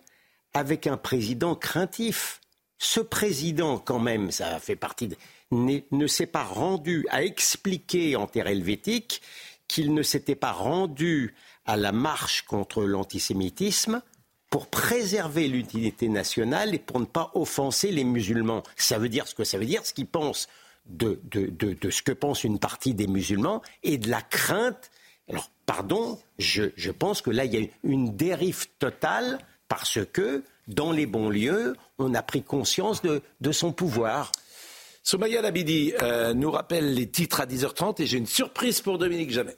Speaker 15: avec un président craintif. Ce président, quand même, ça fait partie de, ne s'est pas rendu à expliquer en terre helvétique qu'il ne s'était pas rendu à la marche contre l'antisémitisme pour préserver l'utilité nationale et pour ne pas offenser les musulmans. Ça veut dire ce que ça veut dire, ce qu'ils pensent de, de, ce que pense une partie des musulmans et de la crainte. Alors, pardon, je, je pense que là, il y a une dérive totale parce que, dans les bons lieux, on a pris conscience de, de son pouvoir.
Speaker 1: Soumaya Labidi euh, nous rappelle les titres à 10h30 et j'ai une surprise pour Dominique Jamais.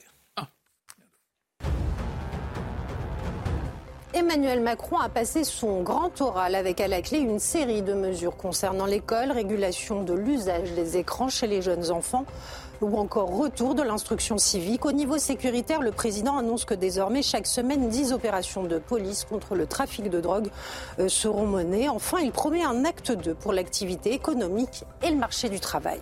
Speaker 16: Emmanuel Macron a passé son grand oral avec à la clé une série de mesures concernant l'école, régulation de l'usage des écrans chez les jeunes enfants, ou encore retour de l'instruction civique. Au niveau sécuritaire, le président annonce que désormais, chaque semaine, 10 opérations de police contre le trafic de drogue euh, seront menées. Enfin, il promet un acte 2 pour l'activité économique et le marché du travail.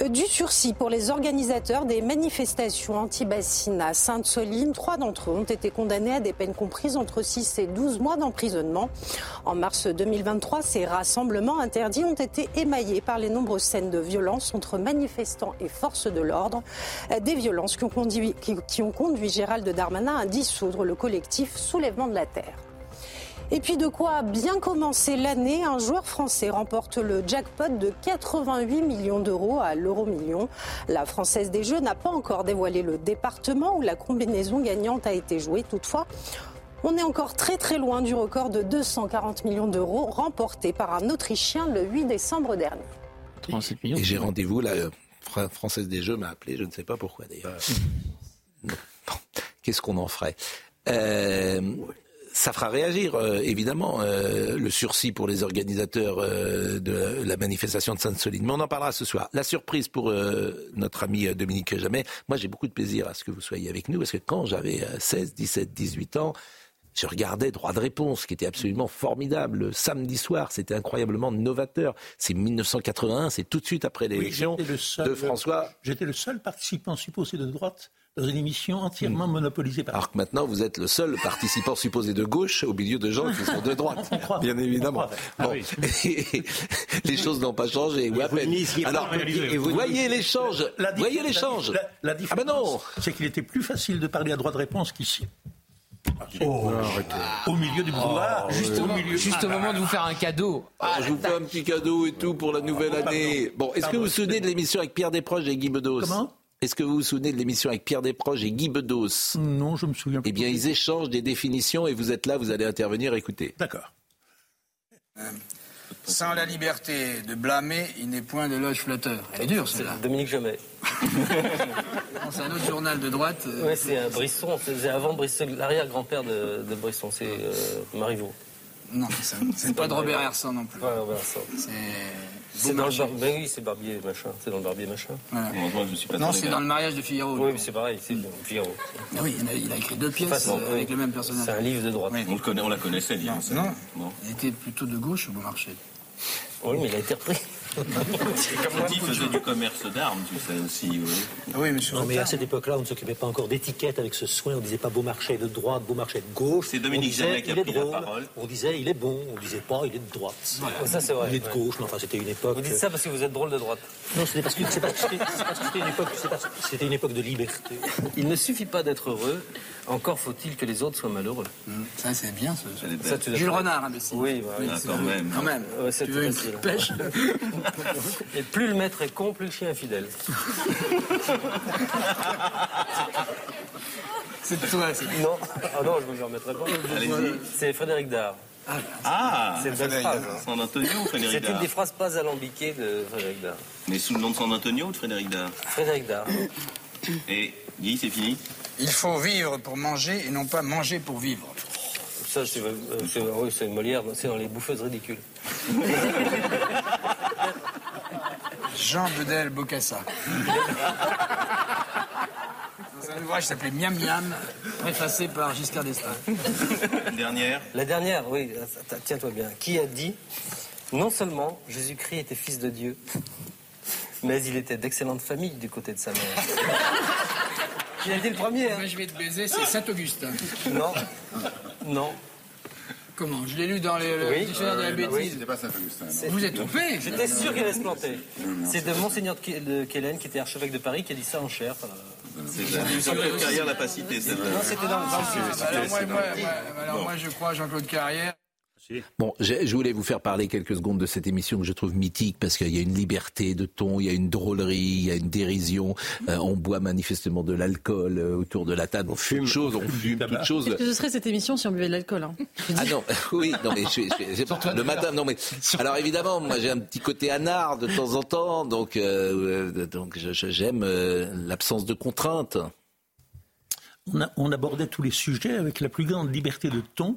Speaker 16: Euh, du sursis pour les organisateurs des manifestations anti-bassines Sainte-Soline. Trois d'entre eux ont été condamnés à des peines comprises entre 6 et 12 mois d'emprisonnement. En mars 2023, ces rassemblements interdits ont été émaillés par les nombreuses scènes de violence entre manifestants et forces de l'ordre. Euh, Des violences qui ont conduit, qui ont conduit Gérald Darmanin à dissoudre le collectif Soulèvement de la Terre. Et puis de quoi bien commencer l'année, un joueur français remporte le jackpot de 88 millions d'euros à l'euro million. La Française des Jeux n'a pas encore dévoilé le département où la combinaison gagnante a été jouée. Toutefois, on est encore très très loin du record de 240 millions d'euros remporté par un Autrichien le 8 décembre dernier.
Speaker 1: Et j'ai rendez-vous, la Fra- Française des Jeux m'a appelé, je ne sais pas pourquoi d'ailleurs. [LAUGHS] Qu'est-ce qu'on en ferait? Euh, Ça fera réagir, euh, évidemment, euh, le sursis pour les organisateurs euh, de la manifestation de Sainte-Soline. Mais on en parlera ce soir. La surprise pour notre ami Dominique Jamais. Moi, j'ai beaucoup de plaisir à ce que vous soyez avec nous, parce que quand j'avais euh, 16, 17, 18 ans, je regardais Droit de réponse, qui était absolument formidable. Le samedi soir, c'était incroyablement novateur. C'est 1981, c'est tout de suite après l'élection
Speaker 11: seul-
Speaker 1: de François.
Speaker 11: J'étais le seul participant supposé de droite dans une émission entièrement monopolisée par.
Speaker 1: Alors que maintenant, vous êtes le seul participant supposé de gauche au milieu de gens qui sont de droite, [LAUGHS] bien évidemment.
Speaker 11: Ah
Speaker 1: Bon. [LAUGHS] les choses n'ont pas changé. ou à peine. Alors,
Speaker 11: Et
Speaker 1: vous voyez l'échange. Voyez
Speaker 11: la-
Speaker 1: l'échange.
Speaker 11: La, la
Speaker 1: Ah ben
Speaker 11: différence, c'est qu'il était plus facile de parler à droit de réponse qu'ici. Au milieu du brouillard,
Speaker 7: Juste,
Speaker 11: au
Speaker 7: au,
Speaker 11: milieu.
Speaker 7: juste au moment de vous faire un cadeau.
Speaker 1: Ah, je vous fais un petit cadeau et tout pour la nouvelle année. Bon, est-ce que vous vous souvenez de l'émission avec Pierre Desproges et Guy Bedos?
Speaker 11: Comment?
Speaker 1: Est-ce que vous vous souvenez de l'émission avec Pierre Desproges et Guy Bedos
Speaker 11: Non, je me souviens
Speaker 1: Eh bien, ils échangent des définitions et vous êtes là, vous allez intervenir, écoutez.
Speaker 11: D'accord.
Speaker 23: Sans la liberté de blâmer, il n'est point de loge flatteur. Elle est dure, celle-là.
Speaker 24: Dominique Jamais. [LAUGHS]
Speaker 23: C'est un autre journal de droite. euh,
Speaker 24: Oui, c'est un Brisson. C'est avant Brisson, l'arrière-grand-père de, de Brisson. C'est euh, Marivaux.
Speaker 23: Non, ça- [LAUGHS] c'est pas de Robert Hersan non plus.
Speaker 24: Ouais, Robert Hersan.
Speaker 23: C'est
Speaker 24: C'est dans le bar... ben oui, c'est Barbier machin. C'est dans le Barbier machin.
Speaker 23: Voilà.
Speaker 24: je suis
Speaker 23: Non, c'est dans le mariage de Figaro.
Speaker 24: Oui, mais c'est pareil, c'est dans Figaro.
Speaker 23: Ah oui, il a, il a écrit deux pièces
Speaker 24: Façon,
Speaker 23: euh, avec
Speaker 24: oui.
Speaker 23: le même personnage.
Speaker 24: C'est un livre de droite.
Speaker 23: On,
Speaker 24: le connaît, on la connaissait,
Speaker 23: Non, non. Il était plutôt de gauche au Beaumarchais.
Speaker 24: Oui, mais il a été repris.
Speaker 25: Petit faisait du commerce d'armes, tu sais aussi.
Speaker 23: Oui, monsieur.
Speaker 25: Non,
Speaker 26: mais à cette époque-là, on ne s'occupait pas encore d'étiquette avec ce soin. On disait pas Beaumarchais de droite, Beaumarchais de gauche.
Speaker 25: C'est Dominique
Speaker 26: On disait,
Speaker 25: Jamais qui a
Speaker 26: il est
Speaker 25: pris la
Speaker 26: drôle.
Speaker 25: parole.
Speaker 26: On disait il est bon. On disait pas il est de droite.
Speaker 24: Ça, c'est vrai,
Speaker 26: Il est de gauche. Mais enfin, c'était une époque.
Speaker 24: Vous dites ça parce que vous êtes drôle de droite.
Speaker 26: Non, c'était parce que c'était c'est parce que c'était une époque. C'était une époque de liberté.
Speaker 24: Il ne suffit pas d'être heureux, encore faut-il que les autres soient malheureux.
Speaker 23: Ça, c'est bien, ce.
Speaker 24: Ça, tu
Speaker 23: Jules. Renard, imbécile.
Speaker 24: Oui, bah, oui,
Speaker 23: Ah,
Speaker 24: c'est
Speaker 23: quand même. Quand même.
Speaker 24: Ouais, c'est
Speaker 23: Tu veux une pêche [LAUGHS] [LAUGHS]
Speaker 24: Et plus le maître est con, plus le chien est fidèle. [LAUGHS]
Speaker 23: C'est toi, c'est
Speaker 24: Non, ah non, je ne me le remettrai pas.
Speaker 25: Allez-y.
Speaker 24: C'est Frédéric Dard.
Speaker 25: Ah
Speaker 24: C'est une phrase.
Speaker 25: Dard. San Antonio ou Frédéric
Speaker 24: C'est une
Speaker 25: Dard
Speaker 24: des phrases pas alambiquées de Frédéric Dard.
Speaker 25: Mais sous le nom de San Antonio ou de Frédéric Dard
Speaker 24: Frédéric Dard.
Speaker 25: Et Guy, c'est fini
Speaker 23: Il faut vivre pour manger et non pas manger pour vivre.
Speaker 24: Ça, c'est euh, c'est- oui, c'est Molière, c'est dans les bouffeuses ridicules.
Speaker 23: Jean Bedel Bocassa. Dans un ouvrage qui s'appelait Miam Miam, préfacé par Giscard d'Estaing.
Speaker 25: Dernière
Speaker 24: La dernière, oui, tiens-toi bien. Qui a dit Non seulement Jésus-Christ était fils de Dieu, mais il était d'excellente famille du côté de sa mère. Qui a été le premier hein
Speaker 23: Moi, je vais te baiser, c'est Saint-Augustin.
Speaker 24: Non. Non.
Speaker 23: Comment Je l'ai lu dans les, le
Speaker 24: Oui.
Speaker 23: dictionnaire de la
Speaker 24: Euh,
Speaker 23: bêtise.
Speaker 24: oui.
Speaker 23: C'était pas Saint-Augustin. Vous êtes trompé
Speaker 24: J'étais sûr qu'il allait se planter. C'est de Monseigneur de Ke- de Quellen, qui était archevêque de Paris, qui a dit ça en chair.
Speaker 25: C'est Jean-Claude Carrière l'a pas cité.
Speaker 24: Non, c'était dans le
Speaker 23: alors, moi, je crois à Jean-Claude Carrière.
Speaker 1: Bon, je, je voulais vous faire parler quelques secondes de cette émission que je trouve mythique parce qu'il y a une liberté de ton, il y a une drôlerie, il y a une dérision. Euh, on boit manifestement de l'alcool euh, autour de la table, on fume, chose, on fume toute chose.
Speaker 14: Qu'est-ce que ce serait cette émission si on buvait de l'alcool hein?
Speaker 1: Ah non, [LAUGHS] oui, non mais je, je- je- le matin, non mais alors évidemment, moi j'ai un petit côté anard de temps en temps, donc euh, donc je- je- j'aime euh, l'absence de contraintes.
Speaker 11: On, a- on abordait tous les sujets avec la plus grande liberté de ton.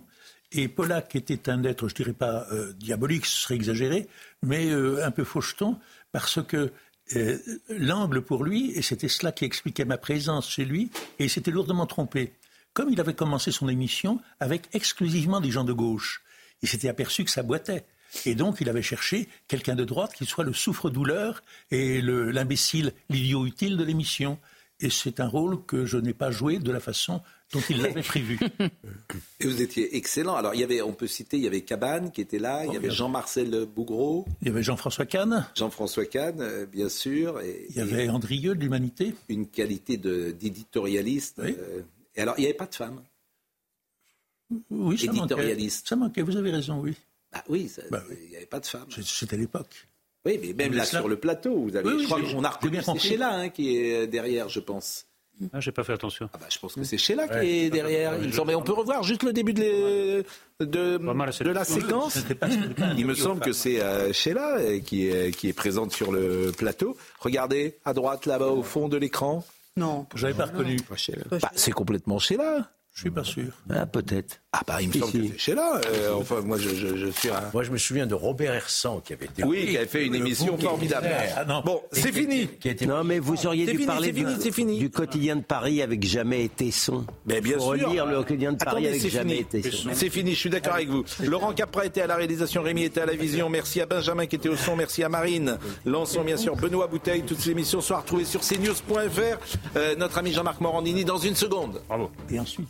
Speaker 11: Et Pollack était un être, je dirais pas euh, diabolique, ce serait exagéré, mais euh, un peu faucheton, parce que euh, l'angle pour lui, et c'était cela qui expliquait ma présence chez lui, et il s'était lourdement trompé. Comme il avait commencé son émission avec exclusivement des gens de gauche, il s'était aperçu que ça boitait. Et donc, il avait cherché quelqu'un de droite qui soit le souffre-douleur et l'imbécile, l'idiot utile de l'émission. Et c'est un rôle que je n'ai pas joué de la façon dont il l'avait prévu. [LAUGHS]
Speaker 1: Et vous étiez excellent. Alors, il y avait, on peut citer, il y avait Cabane qui était là, il y avait Jean-Marcel Bougreau.
Speaker 11: Il y avait Jean-François Kahn.
Speaker 1: Jean-François Kahn, euh, bien sûr.
Speaker 11: Et, il y avait Andrieux de l'Humanité.
Speaker 1: Une qualité d'éditorialiste. Euh, et alors, il n'y avait pas de femme.
Speaker 11: Oui, ça
Speaker 1: éditorialiste.
Speaker 11: Manquait. Ça manquait, vous avez raison, oui.
Speaker 1: Bah oui, bah il n'y avait pas de femme.
Speaker 11: C'était l'époque.
Speaker 1: Oui, mais même là, sur le plateau, vous avez. je crois qu'on a reconnu c'est Sheila hein, qui est derrière, je pense.
Speaker 8: Ah, j'ai pas fait attention.
Speaker 1: Ah bah, je pense que c'est Sheila qui est derrière. Il me semble, on peut revoir juste le début de, de, de la séquence. Il me semble que c'est euh, Sheila euh, qui est, qui est présente sur le plateau. Regardez, à droite, là-bas, au fond de l'écran.
Speaker 9: Non.
Speaker 11: J'avais pas reconnu.
Speaker 1: Bah, c'est complètement Sheila.
Speaker 11: Je suis pas sûr.
Speaker 15: Ah, peut-être.
Speaker 1: Ah bah il me semble que c'est Sheila. Euh, enfin moi je, je, je, suis un...
Speaker 13: Moi je me souviens de Robert Hersan qui avait été...
Speaker 1: Oui, qui avait fait une émission formidable. Ah, non. Bon, c'est fini.
Speaker 15: Qui. Non mais vous auriez dû
Speaker 1: fini,
Speaker 15: parler
Speaker 1: fini, du, fini.
Speaker 15: du quotidien de Paris avec Jamais été son.
Speaker 1: Mais bien
Speaker 15: Faut
Speaker 1: sûr.
Speaker 15: relire le quotidien de Paris
Speaker 1: Attendez,
Speaker 15: avec Jamais
Speaker 1: fini.
Speaker 15: été son.
Speaker 1: C'est fini, je suis d'accord avec vous. Laurent Capra était à la réalisation, Rémi était à la vision. Merci à Benjamin qui était au son, merci à Marine. Lançons bien sûr Benoît Bouteille. Toutes ces émissions sont retrouvées sur cnews.fr. Euh, notre ami Jean-Marc Morandini dans une seconde.
Speaker 8: Bravo.
Speaker 11: Et ensuite,